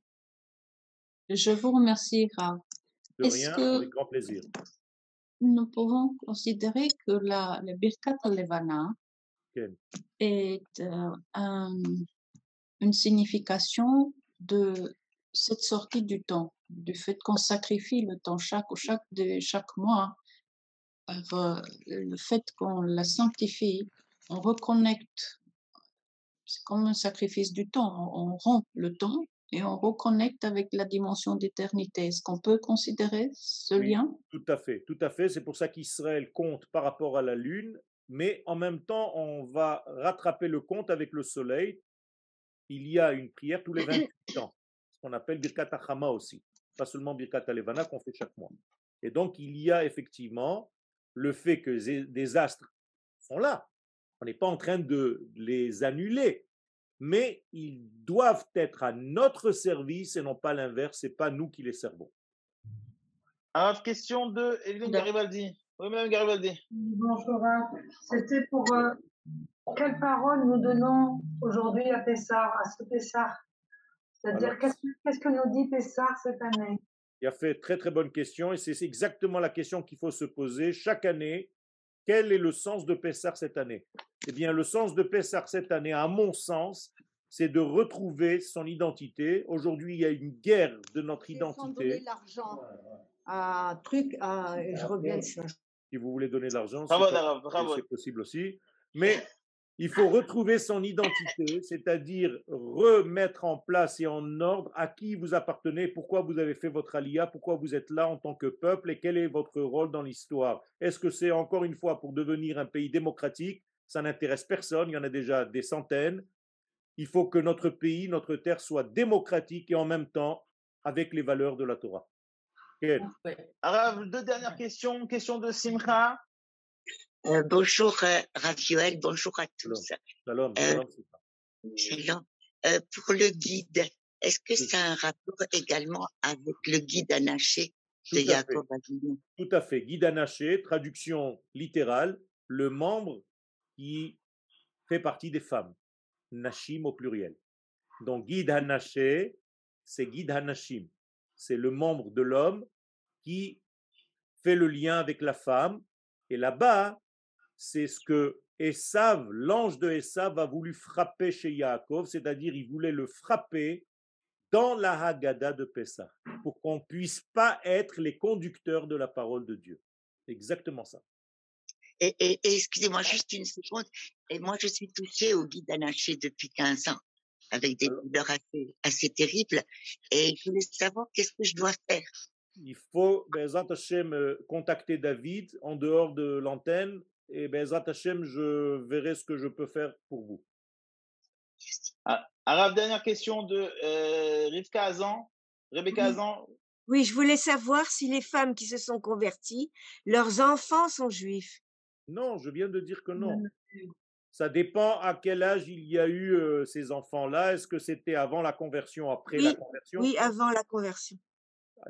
Je vous remercie, Rav.
De rien,
que-
avec grand plaisir.
Nous pouvons considérer que la, le Birkat Levana
Quel
est euh, un- une signification de cette sortie du temps, du fait qu'on sacrifie le temps chaque, chaque, de, chaque mois, par euh, le fait qu'on la sanctifie, on reconnecte, c'est comme un sacrifice du temps, on, on rompt le temps et on reconnecte avec la dimension d'éternité. Est-ce qu'on peut considérer ce
Oui.
lien?
Tout à fait, tout à fait. C'est pour ça qu'Israël compte par rapport à la Lune, mais en même temps, on va rattraper le compte avec le Soleil. Il y a une prière tous les 28 ans, ce qu'on appelle Birkat Hachama aussi, pas seulement Birkat Alevana qu'on fait chaque mois. Et donc, il y a effectivement le fait que des astres sont là. On n'est pas en train de les annuler, mais ils doivent être à notre service et non pas l'inverse. C'est pas nous qui les servons.
Alors, question de Evelyne. Garibaldi. Oui, Madame Garibaldi.
Bonjour. hein. C'était pour euh, quelle parole nous donnons aujourd'hui à Pessar, à ce Pessar? C'est-à-dire,
Alors-
qu'est-ce que- qu'est-ce que nous dit Pessar cette année?
Il a fait très très bonne question et c'est exactement la question qu'il faut se poser chaque année. Quel est le sens de Pessar cette année? Eh bien, le sens de Pessar cette année, à mon sens, c'est de retrouver son identité. Aujourd'hui, il y a une guerre de notre identité.
l'argent à un truc, à- je reviens dessus.
Si vous voulez donner de l'argent, c'est possible aussi. Mais il faut retrouver son identité, c'est-à-dire remettre en place et en ordre à qui vous appartenez, pourquoi vous avez fait votre alia, pourquoi vous êtes là en tant que peuple et quel est votre rôle dans l'histoire. Est-ce que c'est encore une fois pour devenir un pays démocratique? Ça n'intéresse personne, il y en a déjà des centaines. Il faut que notre pays, notre terre soit démocratique et en même temps avec les valeurs de la Torah.
Arav, deux dernières questions. Question de Simcha.
Euh, bonjour euh, Raphaël, bonjour à tous.
Shalom,
Euh,
shalom.
Shalom. Euh, pour le guide, est-ce que
Oui.
ça a un rapport également avec le guide anaché de. Yaakov Avinu?
Tout à fait. Guide Anaché, traduction littérale, le membre qui fait partie des femmes. Nashim au pluriel. Donc, guide Hanaché, c'est guide Hanashim. C'est le membre de l'homme qui fait le lien avec la femme. Et là-bas, c'est ce que Esav, l'ange de Esav, a voulu frapper chez Yaakov, c'est-à-dire il voulait le frapper dans la Haggadah de Pessah, pour qu'on puisse pas être les conducteurs de la parole de Dieu. Exactement ça.
Et, et- et excusez-moi juste une seconde. Et moi, je suis touchée au guide anaché depuis 15 ans, avec des douleurs assez, assez terribles. Et je voulais savoir qu'est-ce que je dois faire.
Il faut, Bezat Hashem, euh, contacter David en dehors de l'antenne et Bezat Hashem, je verrai ce que je peux faire pour vous.
Ah, Arav, dernière question de euh, Rivka Azan. Rebecca
Oui.
Azan.
Oui, je voulais savoir si les femmes qui se sont converties, leurs enfants sont juifs.
Non, je viens de dire que non. Ça dépend à quel âge il y a eu euh, ces enfants-là. Est-ce que c'était avant la conversion, après la conversion?
oui, avant la conversion.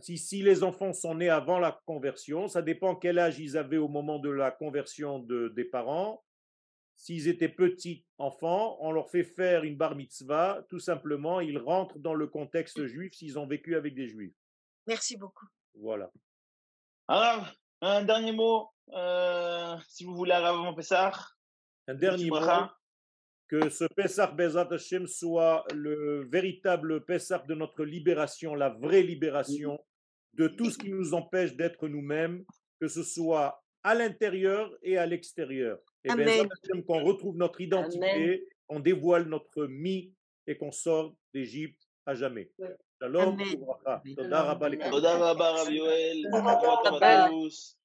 Si, si les enfants sont nés avant la conversion, ça dépend quel âge ils avaient au moment de la conversion de- des parents. S'ils étaient petits enfants, on leur fait faire une bar mitzvah, tout simplement, ils rentrent dans le contexte juif s'ils ont vécu avec des juifs.
Merci beaucoup.
Voilà.
Arav, un dernier mot, euh, si vous voulez, Arav avant Pessar.
Un dernier mot,
bracha.
Que ce Pessah Bezat Hashem soit le véritable Pessah de notre libération, la vraie libération de tout ce qui nous empêche d'être nous-mêmes, que ce soit à l'intérieur et à l'extérieur. Et
Amen.
Bezat Hashem, qu'on retrouve notre identité, qu'on dévoile notre mi et qu'on sort d'Égypte à jamais. Shalom,
Amen.
Toda rabba.
Toda Rabba, Yoel. À tous.